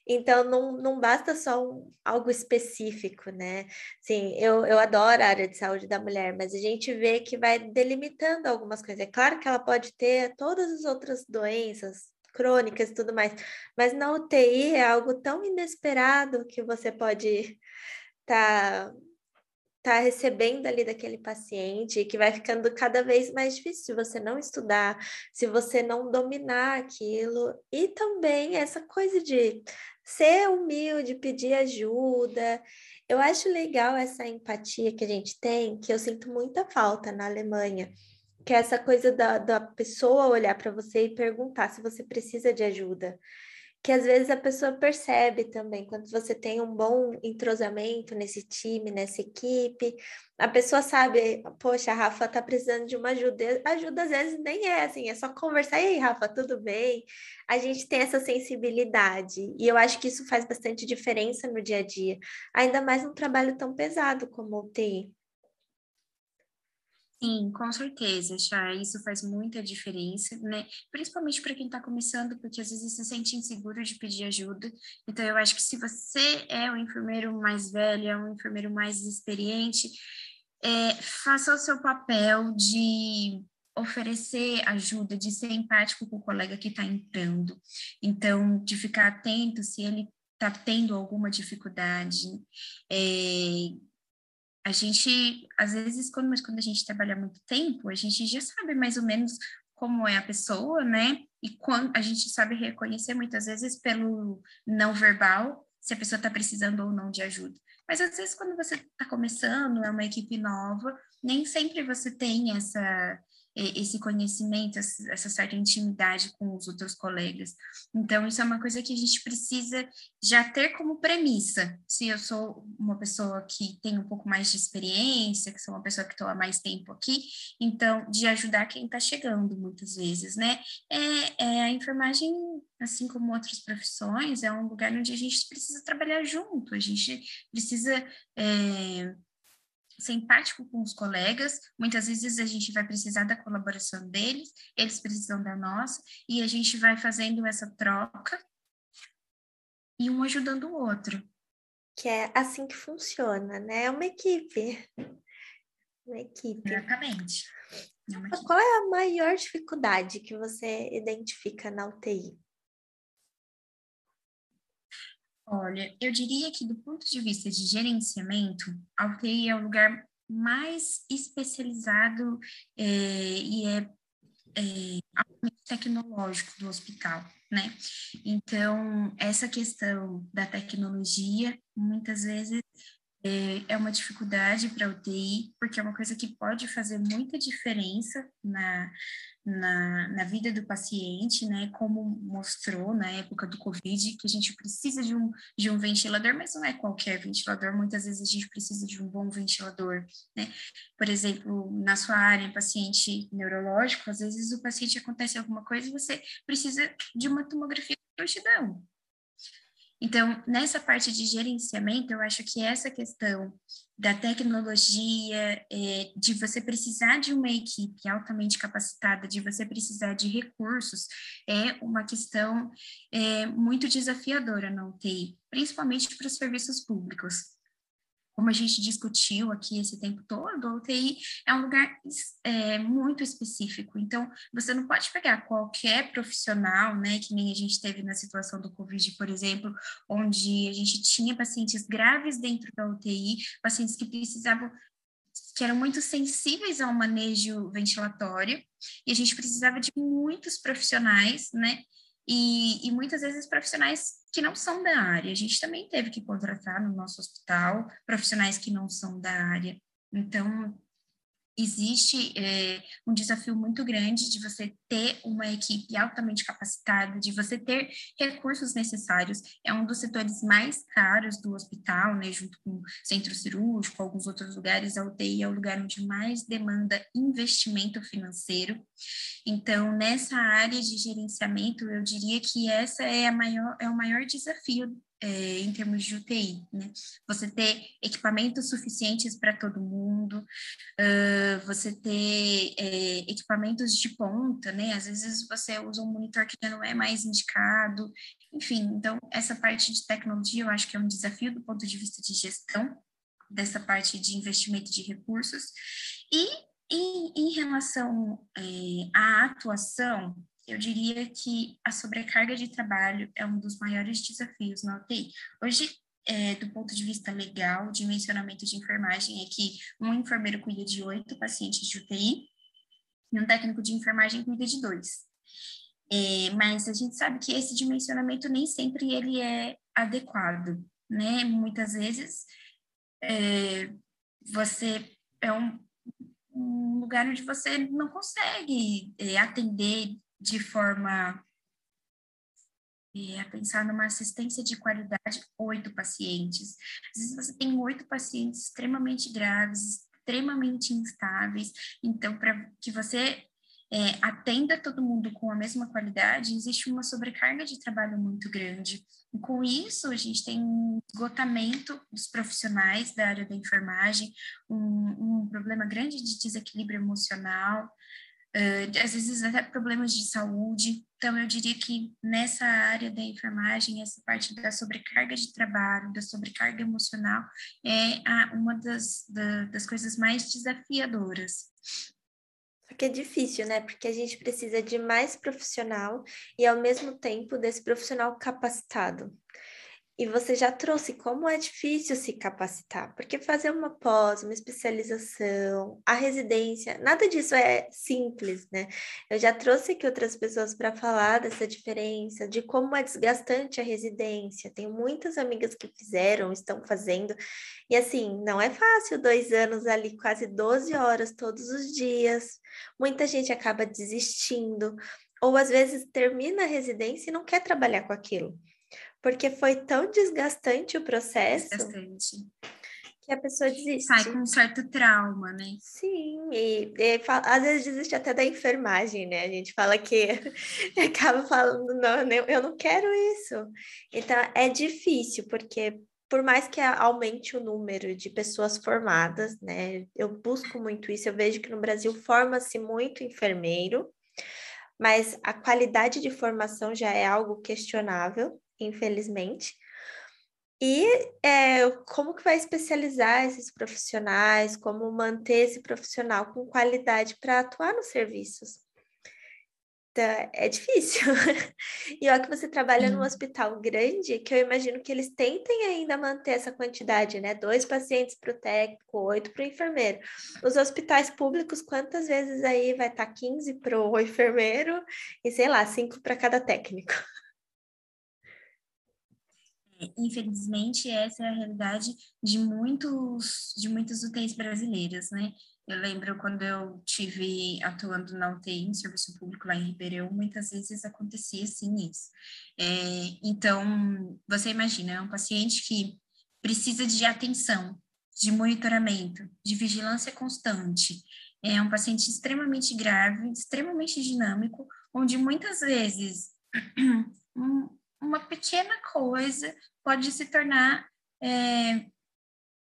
S1: Então, não, não basta só um, algo específico, né? Sim, eu, eu adoro a área de saúde da mulher, mas a gente vê que vai delimitando algumas coisas. É claro que ela pode ter todas as outras doenças crônicas e tudo mais, mas na UTI é algo tão inesperado que você pode estar tá está recebendo ali daquele paciente, que vai ficando cada vez mais difícil se você não estudar, se você não dominar aquilo, e também essa coisa de ser humilde, pedir ajuda. Eu acho legal essa empatia que a gente tem, que eu sinto muita falta na Alemanha, que é essa coisa da, da pessoa olhar para você e perguntar se você precisa de ajuda que às vezes a pessoa percebe também, quando você tem um bom entrosamento nesse time, nessa equipe, a pessoa sabe, poxa, a Rafa tá precisando de uma ajuda, ajuda às vezes nem é assim, é só conversar, e aí, Rafa, tudo bem? A gente tem essa sensibilidade, e eu acho que isso faz bastante diferença no dia a dia, ainda mais num trabalho tão pesado como o TI.
S2: Sim, com certeza, Chá, isso faz muita diferença, né? Principalmente para quem está começando, porque às vezes se sente inseguro de pedir ajuda. Então, eu acho que se você é um enfermeiro mais velho, é um enfermeiro mais experiente, é, faça o seu papel de oferecer ajuda, de ser empático com o colega que está entrando. Então, de ficar atento se ele está tendo alguma dificuldade, é, a gente, às vezes, quando, mas quando a gente trabalha muito tempo, a gente já sabe mais ou menos como é a pessoa, né? E quando a gente sabe reconhecer muitas vezes pelo não verbal se a pessoa está precisando ou não de ajuda. Mas às vezes quando você está começando, é uma equipe nova, nem sempre você tem essa esse conhecimento, essa certa intimidade com os outros colegas. Então, isso é uma coisa que a gente precisa já ter como premissa. Se eu sou uma pessoa que tem um pouco mais de experiência, que sou uma pessoa que estou há mais tempo aqui, então, de ajudar quem está chegando, muitas vezes, né? É, é, a enfermagem, assim como outras profissões, é um lugar onde a gente precisa trabalhar junto, a gente precisa. É, ser empático com os colegas. Muitas vezes a gente vai precisar da colaboração deles, eles precisam da nossa, e a gente vai fazendo essa troca e um ajudando o outro.
S1: Que é assim que funciona, né? É uma equipe. Uma equipe.
S2: Exatamente. É
S1: Qual é a maior dificuldade que você identifica na UTI?
S2: Olha, eu diria que do ponto de vista de gerenciamento, a UTI é o lugar mais especializado é, e é, é tecnológico do hospital, né? Então, essa questão da tecnologia, muitas vezes, é, é uma dificuldade para a UTI, porque é uma coisa que pode fazer muita diferença na, na, na vida do paciente, né? Como mostrou na época do Covid, que a gente precisa de um, de um ventilador, mas não é qualquer ventilador, muitas vezes a gente precisa de um bom ventilador, né? Por exemplo, na sua área, paciente neurológico, às vezes o paciente acontece alguma coisa e você precisa de uma tomografia de prontidão, então, nessa parte de gerenciamento, eu acho que essa questão da tecnologia, é, de você precisar de uma equipe altamente capacitada, de você precisar de recursos, é uma questão é, muito desafiadora na UTI, principalmente para os serviços públicos como a gente discutiu aqui esse tempo todo, a UTI é um lugar é, muito específico. Então, você não pode pegar qualquer profissional, né, que nem a gente teve na situação do Covid, por exemplo, onde a gente tinha pacientes graves dentro da UTI, pacientes que precisavam que eram muito sensíveis ao manejo ventilatório, e a gente precisava de muitos profissionais, né, e, e, muitas vezes profissionais que não são da área. A gente também teve que contratar no nosso hospital profissionais que não são da área. Então, existe é, um desafio muito grande de você ter uma equipe altamente capacitada, de você ter recursos necessários. É um dos setores mais caros do hospital, né, junto com o centro cirúrgico, alguns outros lugares. A UTI é o lugar onde mais demanda investimento financeiro. Então, nessa área de gerenciamento, eu diria que essa é, a maior, é o maior desafio é, em termos de UTI, né? Você ter equipamentos suficientes para todo mundo, uh, você ter é, equipamentos de ponta, né? Às vezes você usa um monitor que já não é mais indicado, enfim. Então, essa parte de tecnologia eu acho que é um desafio do ponto de vista de gestão dessa parte de investimento de recursos. E em, em relação é, à atuação, eu diria que a sobrecarga de trabalho é um dos maiores desafios na UTI. Hoje, é, do ponto de vista legal, dimensionamento de enfermagem é que um enfermeiro cuida de oito pacientes de UTI e um técnico de enfermagem cuida de dois. É, mas a gente sabe que esse dimensionamento nem sempre ele é adequado, né? Muitas vezes é, você é um, um lugar onde você não consegue é, atender de forma é, a pensar numa assistência de qualidade, oito pacientes. Às vezes você tem oito pacientes extremamente graves, extremamente instáveis, então, para que você é, atenda todo mundo com a mesma qualidade, existe uma sobrecarga de trabalho muito grande. E com isso, a gente tem um esgotamento dos profissionais da área da enfermagem, um, um problema grande de desequilíbrio emocional, Uh, às vezes até problemas de saúde. Então, eu diria que nessa área da enfermagem, essa parte da sobrecarga de trabalho, da sobrecarga emocional, é a, uma das, da, das coisas mais desafiadoras.
S1: Que é difícil, né? Porque a gente precisa de mais profissional e, ao mesmo tempo, desse profissional capacitado. E você já trouxe como é difícil se capacitar, porque fazer uma pós, uma especialização, a residência, nada disso é simples, né? Eu já trouxe aqui outras pessoas para falar dessa diferença, de como é desgastante a residência. Tenho muitas amigas que fizeram, estão fazendo, e assim, não é fácil dois anos ali, quase 12 horas todos os dias. Muita gente acaba desistindo, ou às vezes termina a residência e não quer trabalhar com aquilo porque foi tão desgastante o processo
S2: desgastante.
S1: que a pessoa desiste.
S2: Sai com um certo trauma, né?
S1: Sim, e, e às vezes desiste até da enfermagem, né? A gente fala que acaba falando, não, eu não quero isso. Então é difícil, porque por mais que aumente o número de pessoas formadas, né? Eu busco muito isso, eu vejo que no Brasil forma-se muito enfermeiro, mas a qualidade de formação já é algo questionável infelizmente. E é, como que vai especializar esses profissionais, como manter esse profissional com qualidade para atuar nos serviços? Então, é difícil. e olha que você trabalha num hospital grande, que eu imagino que eles tentem ainda manter essa quantidade, né? Dois pacientes para o técnico, oito para o enfermeiro. Os hospitais públicos, quantas vezes aí vai estar tá 15 para o enfermeiro e, sei lá, cinco para cada técnico?
S2: Infelizmente, essa é a realidade de muitos, de muitos UTIs brasileiros, né? Eu lembro quando eu tive atuando na UTI, em serviço público lá em Ribeirão, muitas vezes acontecia assim isso. É, então, você imagina, é um paciente que precisa de atenção, de monitoramento, de vigilância constante. É um paciente extremamente grave, extremamente dinâmico, onde muitas vezes uma pequena coisa pode se tornar é,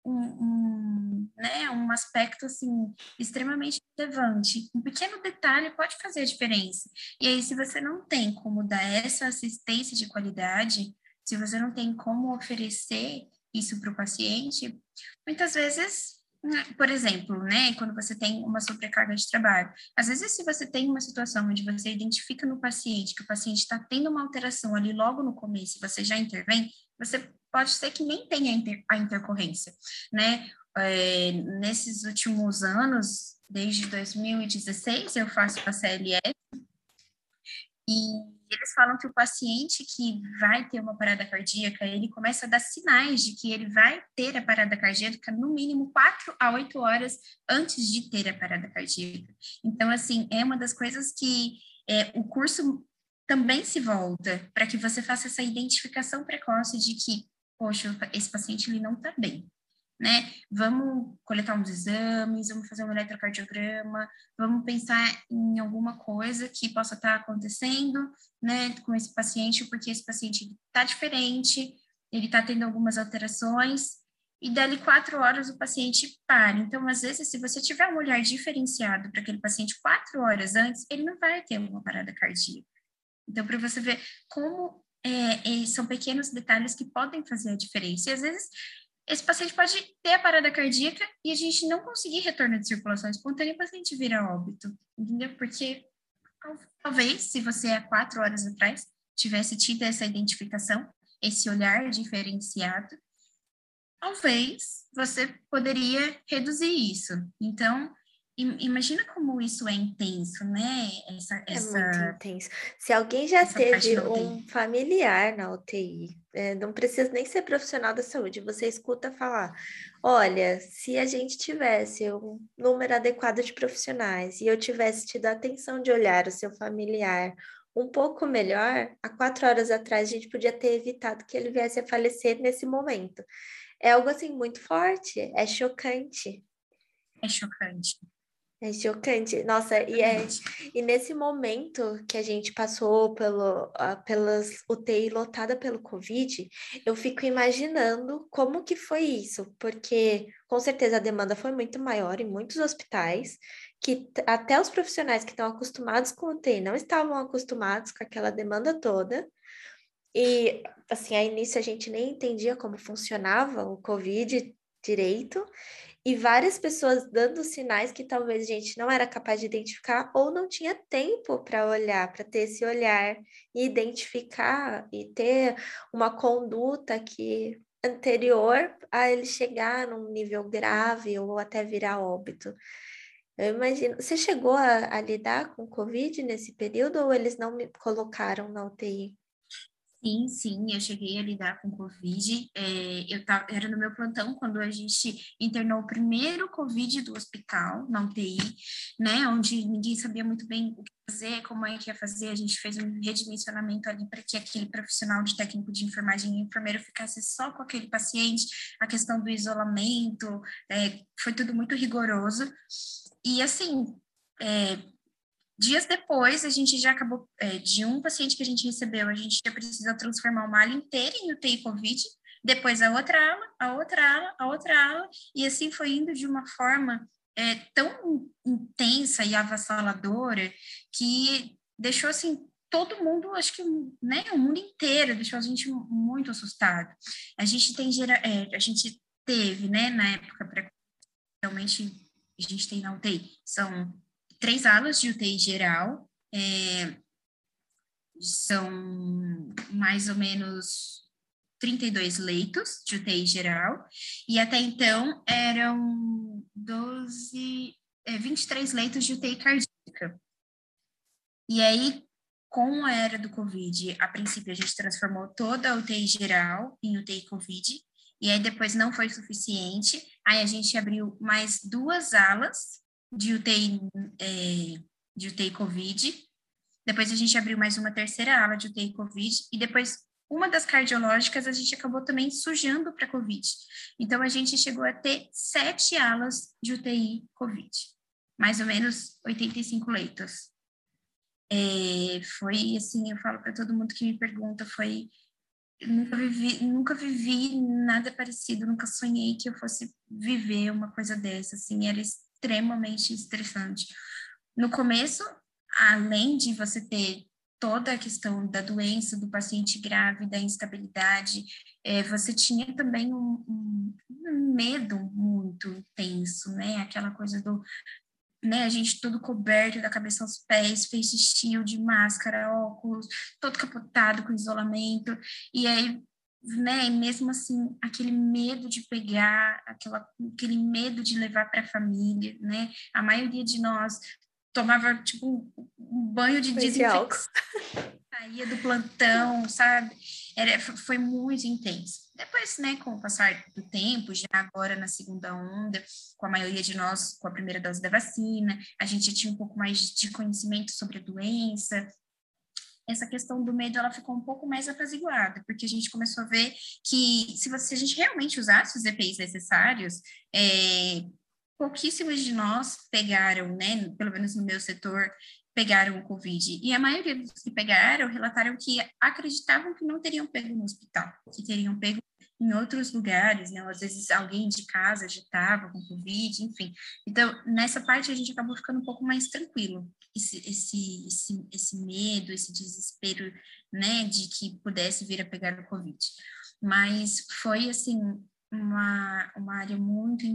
S2: um, um, né, um aspecto assim extremamente relevante. Um pequeno detalhe pode fazer a diferença. E aí, se você não tem como dar essa assistência de qualidade, se você não tem como oferecer isso para o paciente, muitas vezes por exemplo, né, quando você tem uma sobrecarga de trabalho, às vezes se você tem uma situação onde você identifica no paciente que o paciente está tendo uma alteração ali logo no começo você já intervém, você pode ser que nem tenha inter, a intercorrência, né? É, nesses últimos anos, desde 2016, eu faço a CLS e eles falam que o paciente que vai ter uma parada cardíaca, ele começa a dar sinais de que ele vai ter a parada cardíaca no mínimo 4 a 8 horas antes de ter a parada cardíaca. Então, assim, é uma das coisas que é, o curso também se volta para que você faça essa identificação precoce de que poxa, esse paciente ele não está bem, né? Vamos coletar uns exames, vamos fazer um eletrocardiograma, vamos pensar em alguma coisa que possa estar tá acontecendo, né, com esse paciente, porque esse paciente está diferente, ele está tendo algumas alterações, e dali quatro horas o paciente para. Então, às vezes, se você tiver um olhar diferenciado para aquele paciente quatro horas antes, ele não vai ter uma parada cardíaca. Então, para você ver como é, é, são pequenos detalhes que podem fazer a diferença. E às vezes esse paciente pode ter a parada cardíaca e a gente não conseguir retorno de circulação espontânea e o paciente vira óbito, entendeu? Porque talvez, se você há quatro horas atrás tivesse tido essa identificação, esse olhar diferenciado, talvez você poderia reduzir isso. Então, Imagina como isso é intenso, né? Essa,
S1: é muito intenso. Se alguém já teve um familiar na UTI, é, não precisa nem ser profissional da saúde, você escuta falar: olha, se a gente tivesse um número adequado de profissionais e eu tivesse tido a atenção de olhar o seu familiar um pouco melhor, há quatro horas atrás a gente podia ter evitado que ele viesse a falecer nesse momento. É algo assim muito forte, é chocante.
S2: É chocante.
S1: É chocante. Nossa, e, é, e nesse momento que a gente passou pelo, uh, pelas UTI lotada pelo Covid, eu fico imaginando como que foi isso, porque com certeza a demanda foi muito maior em muitos hospitais, que até os profissionais que estão acostumados com UTI não estavam acostumados com aquela demanda toda. E, assim, a início a gente nem entendia como funcionava o Covid direito e várias pessoas dando sinais que talvez a gente não era capaz de identificar ou não tinha tempo para olhar, para ter esse olhar e identificar e ter uma conduta que anterior a ele chegar num nível grave ou até virar óbito. Eu imagino, você chegou a, a lidar com Covid nesse período ou eles não me colocaram na UTI?
S2: Sim, sim, eu cheguei a lidar com Covid. É, eu tava, era no meu plantão quando a gente internou o primeiro Covid do hospital, na UTI, né? Onde ninguém sabia muito bem o que fazer, como é que ia fazer. A gente fez um redimensionamento ali para que aquele profissional de técnico de enfermagem e enfermeiro ficasse só com aquele paciente. A questão do isolamento, é, foi tudo muito rigoroso. E assim, é, Dias depois, a gente já acabou, é, de um paciente que a gente recebeu, a gente já precisa transformar uma ala inteira em UTI COVID, depois a outra ala, a outra ala, a outra ala, e assim foi indo de uma forma é, tão intensa e avassaladora que deixou, assim, todo mundo, acho que, né, o mundo inteiro deixou a gente muito assustado. A gente tem gera, é, a gente teve, né, na época, realmente a gente tem na UTI, são três alas de UTI geral, é, são mais ou menos 32 leitos de UTI geral, e até então eram 12, é, 23 leitos de UTI cardíaca. E aí, com a era do Covid, a princípio a gente transformou toda a UTI geral em UTI Covid, e aí depois não foi suficiente, aí a gente abriu mais duas alas de UTI, é, de UTI Covid, depois a gente abriu mais uma terceira ala de UTI Covid, e depois uma das cardiológicas a gente acabou também sujando para Covid. Então a gente chegou a ter sete alas de UTI Covid, mais ou menos 85 leitos. É, foi assim, eu falo para todo mundo que me pergunta, foi nunca vivi, nunca vivi nada parecido, nunca sonhei que eu fosse viver uma coisa dessa, assim, era extremamente estressante. No começo, além de você ter toda a questão da doença do paciente grave, da instabilidade, é, você tinha também um, um, medo muito intenso, né? Aquela coisa do né, a gente todo coberto da cabeça aos pés, face shield, máscara, óculos, todo capotado com isolamento, e aí, né, mesmo assim, aquele medo de pegar, aquela, aquele medo de levar para a família, né, a maioria de nós tomava, tipo, um banho de desinfecção, saía do plantão, sabe, era, foi muito intenso. Depois, né, com o passar do tempo, já agora na segunda onda, com a maioria de nós com a primeira dose da vacina, a gente já tinha um pouco mais de conhecimento sobre a doença. Essa questão do medo, ela ficou um pouco mais apaziguada, porque a gente começou a ver que se, você, se a gente realmente usasse os EPIs necessários, é, pouquíssimos de nós pegaram, né, pelo menos no meu setor, pegaram o Covid. E a maioria dos que pegaram relataram que acreditavam que não teriam pego no hospital, que teriam pego em outros lugares, né? Às vezes alguém de casa já estava com Covid, enfim. Então, nessa parte a gente acabou ficando um pouco mais tranquilo. Esse, esse, esse, esse medo, esse desespero, né, de que pudesse vir a pegar o Covid. Mas foi, assim, uma, uma área muito,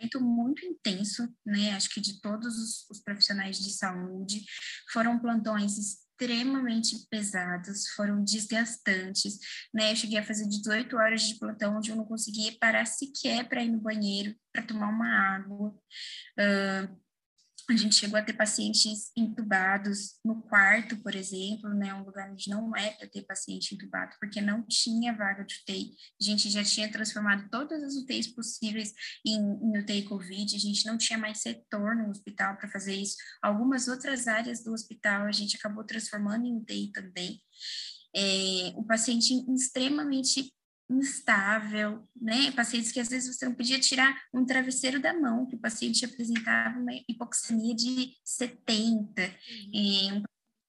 S2: momento muito intenso, né? Acho que de todos os, os profissionais de saúde, foram plantões extremamente pesados, foram desgastantes, né? Eu cheguei a fazer 18 horas de plantão onde eu não conseguia parar sequer para ir no banheiro, para tomar uma água. Uh, a gente chegou a ter pacientes entubados no quarto, por exemplo, né, um lugar onde não é para ter paciente entubado, porque não tinha vaga de UTI. A gente já tinha transformado todas as UTIs possíveis em, em UTI COVID, a gente não tinha mais setor no hospital para fazer isso. Algumas outras áreas do hospital a gente acabou transformando em UTI também. É, o paciente extremamente instável, né? Pacientes que às vezes você não podia tirar um travesseiro da mão, que o paciente apresentava uma hipoxemia de 70, uhum. e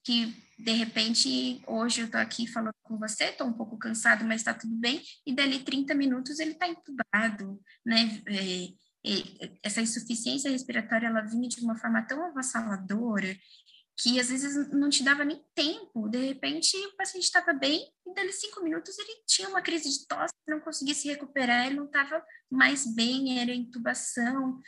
S2: que de repente hoje eu tô aqui falando com você, tô um pouco cansado, mas tá tudo bem, e dali 30 minutos ele tá entubado, né? É, é, essa insuficiência respiratória ela vinha de uma forma tão avassaladora que às vezes não te dava nem tempo. De repente, o paciente estava bem e dali cinco minutos ele tinha uma crise de tosse, não conseguia se recuperar, ele não estava mais bem, era intubação.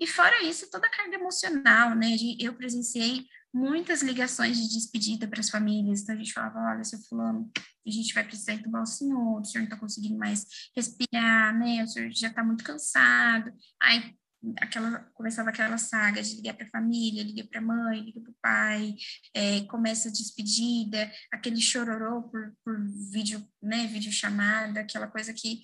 S2: E fora isso, toda a carga emocional, né? Eu presenciei muitas ligações de despedida para as famílias. Então a gente falava, olha, seu fulano, a gente vai precisar entubar o senhor, o senhor não está conseguindo mais respirar, né? O senhor já está muito cansado. Aí aquela começava aquela saga de ligar para a família, liga para a mãe, liga para o pai, é, começa a despedida, aquele chororô por, por vídeo, né, vídeo chamada, aquela coisa que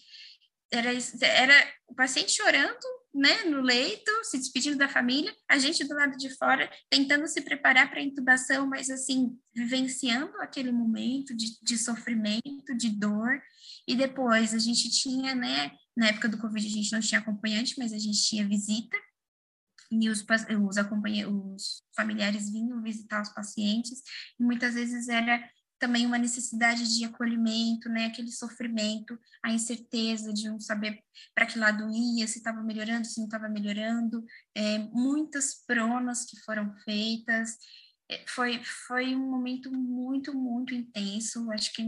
S2: era, era o paciente chorando, né, no leito, se despedindo da família, a gente do lado de fora tentando se preparar para a intubação, mas assim, vivenciando aquele momento de, de sofrimento, de dor, e depois a gente tinha, né, na época do Covid a gente não tinha acompanhante, mas a gente tinha visita, e os, os, os familiares vinham visitar os pacientes, e muitas vezes era também uma necessidade de acolhimento, né, aquele sofrimento, a incerteza de não saber para que lado ia, se estava melhorando, se não estava melhorando, é, muitas pronas que foram feitas, é, foi, foi um momento muito, muito intenso. Acho que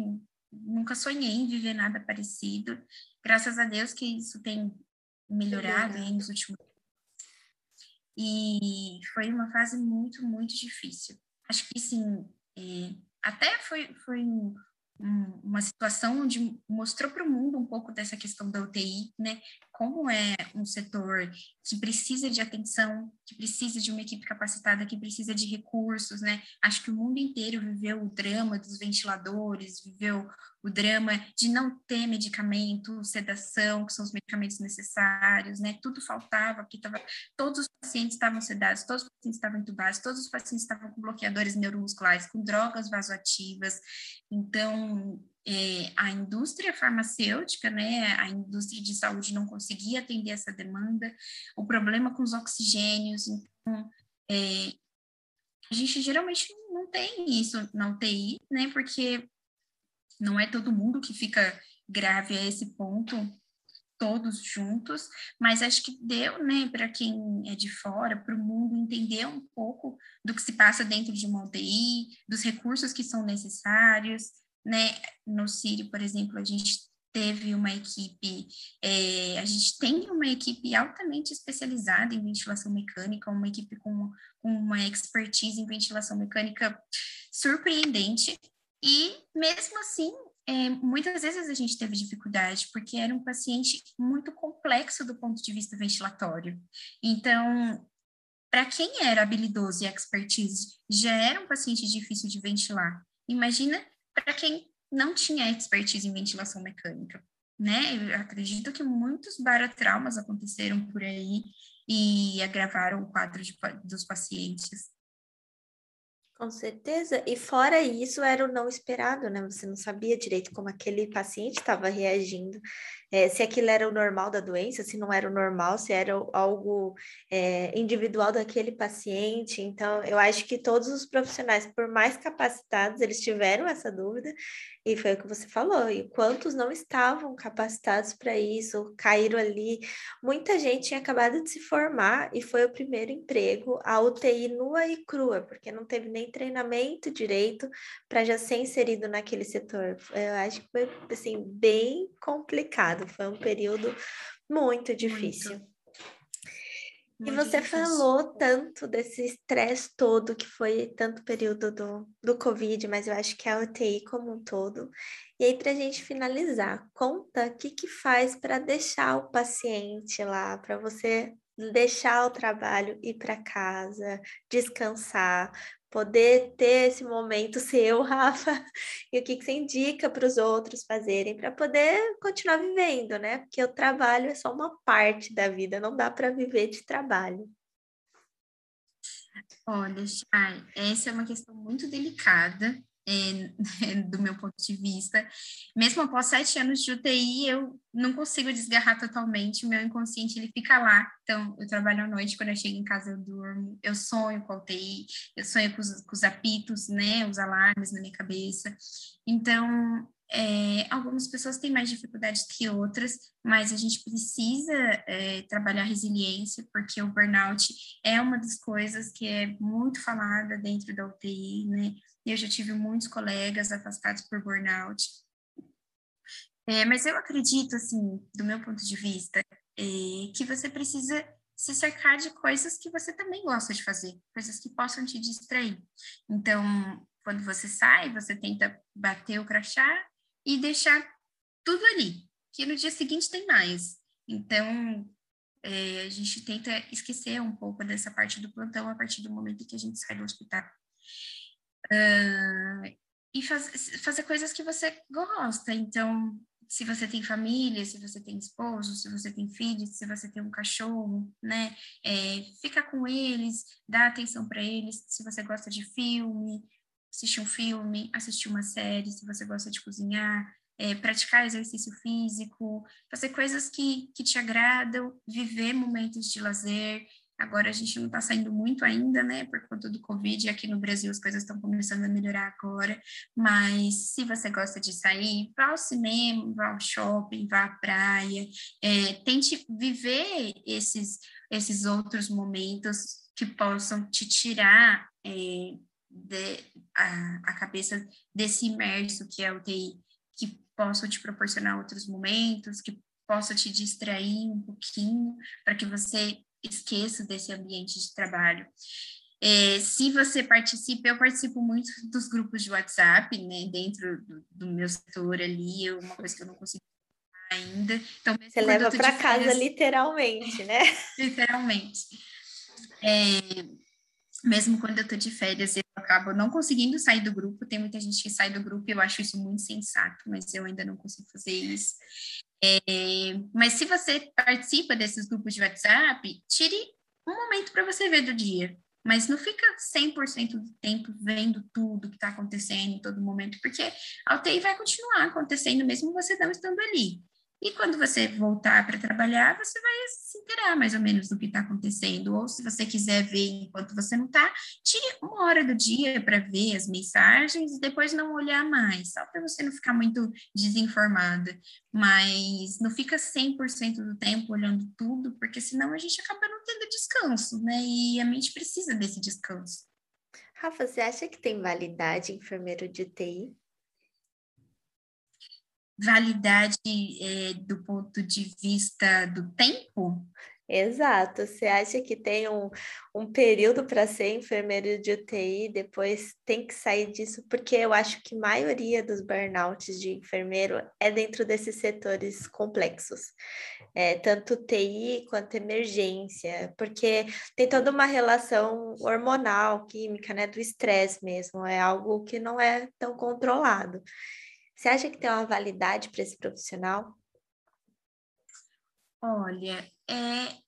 S2: nunca sonhei em viver nada parecido. Graças a Deus que isso tem melhorado aí nos últimos e foi uma fase muito, muito difícil. Acho que, sim, é, até foi, foi uma situação onde mostrou para o mundo um pouco dessa questão da UTI, né? Como é um setor que precisa de atenção, que precisa de uma equipe capacitada, que precisa de recursos, né? Acho que o mundo inteiro viveu o drama dos ventiladores, viveu o drama de não ter medicamento, sedação, que são os medicamentos necessários, né? Tudo faltava, porque tava, todos os pacientes estavam sedados, todos os pacientes estavam entubados, todos os pacientes estavam com bloqueadores neuromusculares, com drogas vasoativas. Então, é, a indústria farmacêutica, né, a indústria de saúde não conseguia atender essa demanda, o problema com os oxigênios, então, é, a gente geralmente não tem isso na UTI, né, porque não é todo mundo que fica grave a esse ponto, todos juntos, mas acho que deu, né, para quem é de fora, para o mundo entender um pouco do que se passa dentro de uma UTI, dos recursos que são necessários, né? No Sírio, por exemplo, a gente teve uma equipe, é, a gente tem uma equipe altamente especializada em ventilação mecânica, uma equipe com, com uma expertise em ventilação mecânica surpreendente, e mesmo assim, é, muitas vezes a gente teve dificuldade, porque era um paciente muito complexo do ponto de vista ventilatório. Então, para quem era habilidoso e expertise, já era um paciente difícil de ventilar. Imagina para quem não tinha expertise em ventilação mecânica, né? Eu acredito que muitos barotraumas aconteceram por aí e agravaram o quadro de, dos pacientes.
S1: Com certeza. E fora isso, era o não esperado, né? Você não sabia direito como aquele paciente estava reagindo é, se aquilo era o normal da doença, se não era o normal, se era algo é, individual daquele paciente. Então, eu acho que todos os profissionais, por mais capacitados, eles tiveram essa dúvida, e foi o que você falou, e quantos não estavam capacitados para isso, caíram ali. Muita gente tinha acabado de se formar e foi o primeiro emprego, a UTI nua e crua, porque não teve nem treinamento direito para já ser inserido naquele setor. Eu acho que foi assim, bem complicado foi um período muito difícil. Muito. E você difícil. falou tanto desse estresse todo que foi tanto período do, do Covid, mas eu acho que é a UTI como um todo. E aí, para a gente finalizar, conta o que, que faz para deixar o paciente lá, para você deixar o trabalho, ir para casa, descansar, poder ter esse momento seu, Rafa, e o que, que você indica para os outros fazerem para poder continuar vivendo, né? Porque o trabalho é só uma parte da vida, não dá para viver de trabalho.
S2: Olha, Chay, essa é uma questão muito delicada, é, do meu ponto de vista. Mesmo após sete anos de UTI, eu não consigo desgarrar totalmente, o meu inconsciente ele fica lá. Então, eu trabalho à noite, quando eu chego em casa eu durmo, eu sonho com a UTI, eu sonho com os, com os apitos, né, os alarmes na minha cabeça. Então, é, algumas pessoas têm mais dificuldades que outras, mas a gente precisa é, trabalhar resiliência, porque o burnout é uma das coisas que é muito falada dentro da UTI, né? Eu já tive muitos colegas afastados por burnout. É, mas eu acredito, assim, do meu ponto de vista, é, que você precisa se cercar de coisas que você também gosta de fazer, coisas que possam te distrair. Então, quando você sai, você tenta bater o crachá e deixar tudo ali, que no dia seguinte tem mais. Então, é, a gente tenta esquecer um pouco dessa parte do plantão a partir do momento que a gente sai do hospital. Uh, e faz, fazer coisas que você gosta. Então, se você tem família, se você tem esposo, se você tem filhos, se você tem um cachorro, né? É, fica com eles, dá atenção para eles. Se você gosta de filme, assistir um filme, assistir uma série, se você gosta de cozinhar, é, praticar exercício físico, fazer coisas que, que te agradam, viver momentos de lazer, Agora a gente não está saindo muito ainda, né, por conta do Covid. Aqui no Brasil as coisas estão começando a melhorar agora. Mas se você gosta de sair, vá ao cinema, vá ao shopping, vá à praia. É, tente viver esses, esses outros momentos que possam te tirar é, de, a, a cabeça desse imerso que é o TI, que possa te proporcionar outros momentos, que possa te distrair um pouquinho, para que você esqueça desse ambiente de trabalho. É, se você participa, eu participo muito dos grupos de WhatsApp, né, dentro do, do meu setor ali, é uma coisa que eu não consigo ainda. Então,
S1: você leva para casa férias, literalmente, né?
S2: literalmente. É, mesmo quando eu estou de férias, eu acabo não conseguindo sair do grupo. Tem muita gente que sai do grupo e eu acho isso muito sensato, mas eu ainda não consigo fazer isso. É, mas se você participa desses grupos de WhatsApp, tire um momento para você ver do dia. Mas não fica 100% do tempo vendo tudo que está acontecendo em todo momento, porque a UTI vai continuar acontecendo mesmo você não estando ali. E quando você voltar para trabalhar, você vai se inteirar mais ou menos do que está acontecendo. Ou se você quiser ver enquanto você não está, tire uma hora do dia para ver as mensagens e depois não olhar mais, só para você não ficar muito desinformada. Mas não fica 100% do tempo olhando tudo, porque senão a gente acaba não tendo descanso, né? E a mente precisa desse descanso.
S1: Rafa, você acha que tem validade enfermeiro de TI?
S2: Validade é, do ponto de vista do tempo?
S1: Exato. Você acha que tem um, um período para ser enfermeiro de UTI, depois tem que sair disso? Porque eu acho que a maioria dos burnouts de enfermeiro é dentro desses setores complexos, é, tanto TI quanto emergência, porque tem toda uma relação hormonal, química, né, do estresse mesmo, é algo que não é tão controlado. Você acha que tem uma validade para esse profissional?
S2: Olha, é,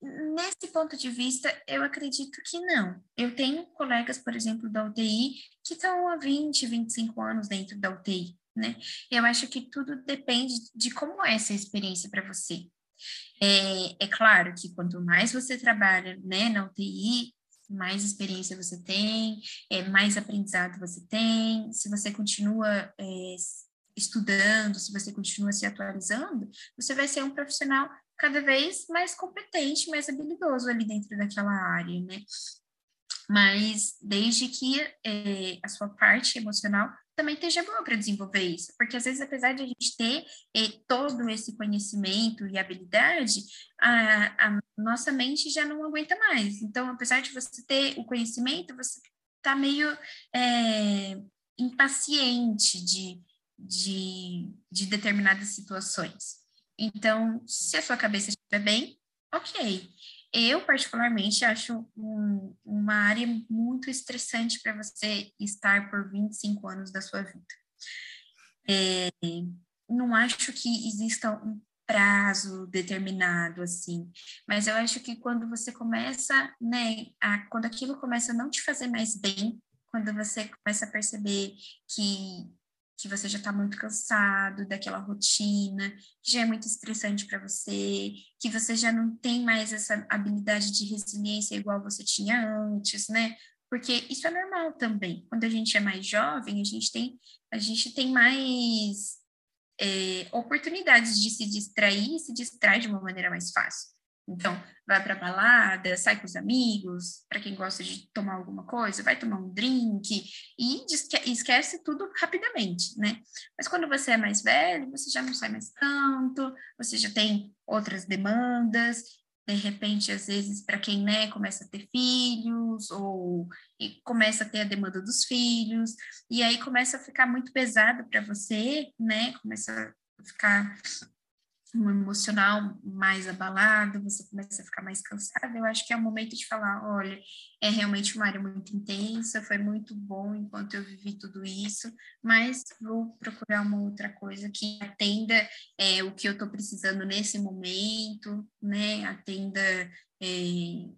S2: nesse ponto de vista, eu acredito que não. Eu tenho colegas, por exemplo, da UTI, que estão há 20, 25 anos dentro da UTI, né? Eu acho que tudo depende de como é essa experiência para você. É, é, claro que quanto mais você trabalha né, na UTI, mais experiência você tem, é, mais aprendizado você tem, se você continua é, estudando, se você continua se atualizando, você vai ser um profissional cada vez mais competente, mais habilidoso ali dentro daquela área, né? Mas desde que é, a sua parte emocional também esteja boa para desenvolver isso, porque às vezes, apesar de a gente ter eh, todo esse conhecimento e habilidade, a, a, nossa mente já não aguenta mais. Então, apesar de você ter o conhecimento, você está meio é, impaciente de, de, de determinadas situações. Então, se a sua cabeça estiver bem, ok. Eu, particularmente, acho um, uma área muito estressante para você estar por 25 anos da sua vida. É, não acho que exista um prazo determinado, assim, mas eu acho que quando você começa, né, a, quando aquilo começa a não te fazer mais bem, quando você começa a perceber que que você já está muito cansado daquela rotina, que já é muito estressante para você, que você já não tem mais essa habilidade de resiliência igual você tinha antes, né? Porque isso é normal também. Quando a gente é mais jovem, a gente tem, a gente tem mais é, oportunidades de se distrair e se distrai de uma maneira mais fácil. Então, vai para balada, sai com os amigos, para quem gosta de tomar alguma coisa, vai tomar um drink e esquece tudo rapidamente, né? Mas quando você é mais velho, você já não sai mais tanto, você já tem outras demandas, de repente, às vezes, para quem né, começa a ter filhos, ou começa a ter a demanda dos filhos, e aí começa a ficar muito pesado para você, né? Começa a ficar um emocional mais abalado, você começa a ficar mais cansada, eu acho que é o momento de falar, olha, é realmente uma área muito intensa, foi muito bom enquanto eu vivi tudo isso, mas vou procurar uma outra coisa que atenda é, o que eu estou precisando nesse momento, né, atenda é,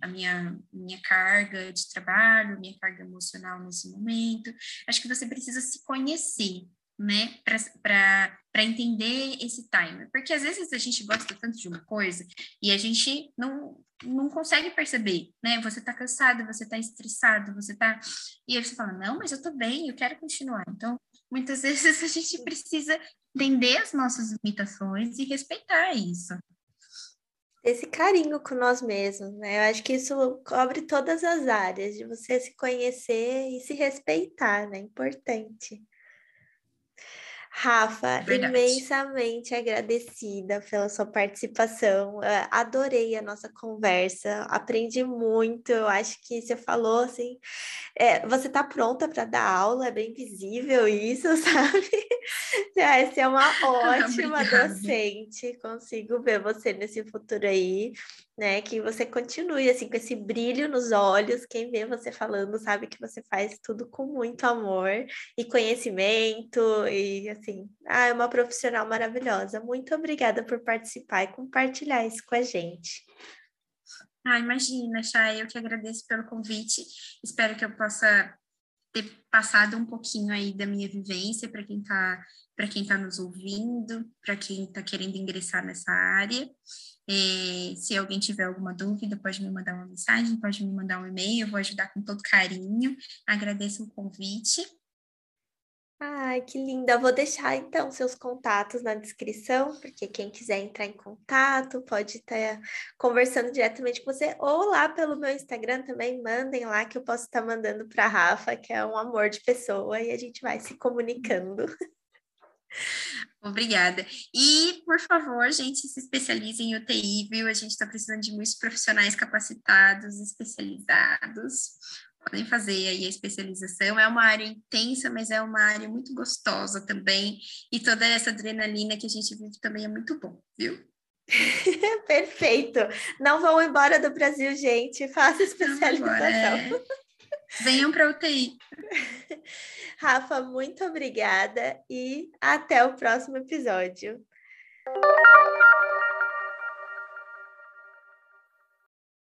S2: a minha, minha carga de trabalho, minha carga emocional nesse momento. Acho que você precisa se conhecer, né, para entender esse timer. Porque às vezes a gente gosta tanto de uma coisa e a gente não, não consegue perceber, né? Você tá cansado, você tá estressado, você tá. E aí você fala, não, mas eu tô bem, eu quero continuar. Então, muitas vezes a gente precisa entender as nossas limitações e respeitar isso.
S1: esse carinho com nós mesmos, né? Eu acho que isso cobre todas as áreas, de você se conhecer e se respeitar, né? Importante. Rafa, Verdade. imensamente agradecida pela sua participação. adorei a nossa conversa, aprendi muito. Eu acho que você falou assim: é, você está pronta para dar aula, é bem visível isso, sabe? Você é uma ótima docente, consigo ver você nesse futuro aí né? Que você continue assim com esse brilho nos olhos. Quem vê você falando sabe que você faz tudo com muito amor e conhecimento e assim, ah, é uma profissional maravilhosa. Muito obrigada por participar e compartilhar isso com a gente.
S2: Ah, imagina, Chay, eu que agradeço pelo convite. Espero que eu possa ter passado um pouquinho aí da minha vivência para quem está para quem está nos ouvindo, para quem está querendo ingressar nessa área. É, se alguém tiver alguma dúvida, pode me mandar uma mensagem, pode me mandar um e-mail, eu vou ajudar com todo carinho. Agradeço o convite.
S1: Ai, que linda! Vou deixar então seus contatos na descrição, porque quem quiser entrar em contato pode estar conversando diretamente com você, ou lá pelo meu Instagram também, mandem lá que eu posso estar mandando para a Rafa, que é um amor de pessoa, e a gente vai se comunicando.
S2: Obrigada. E, por favor, gente, se especialize em UTI, viu? A gente está precisando de muitos profissionais capacitados, especializados. Podem fazer aí a especialização. É uma área intensa, mas é uma área muito gostosa também. E toda essa adrenalina que a gente vive também é muito bom, viu?
S1: Perfeito. Não vão embora do Brasil, gente. Faça especialização.
S2: Venham para UTI.
S1: Rafa, muito obrigada e até o próximo episódio.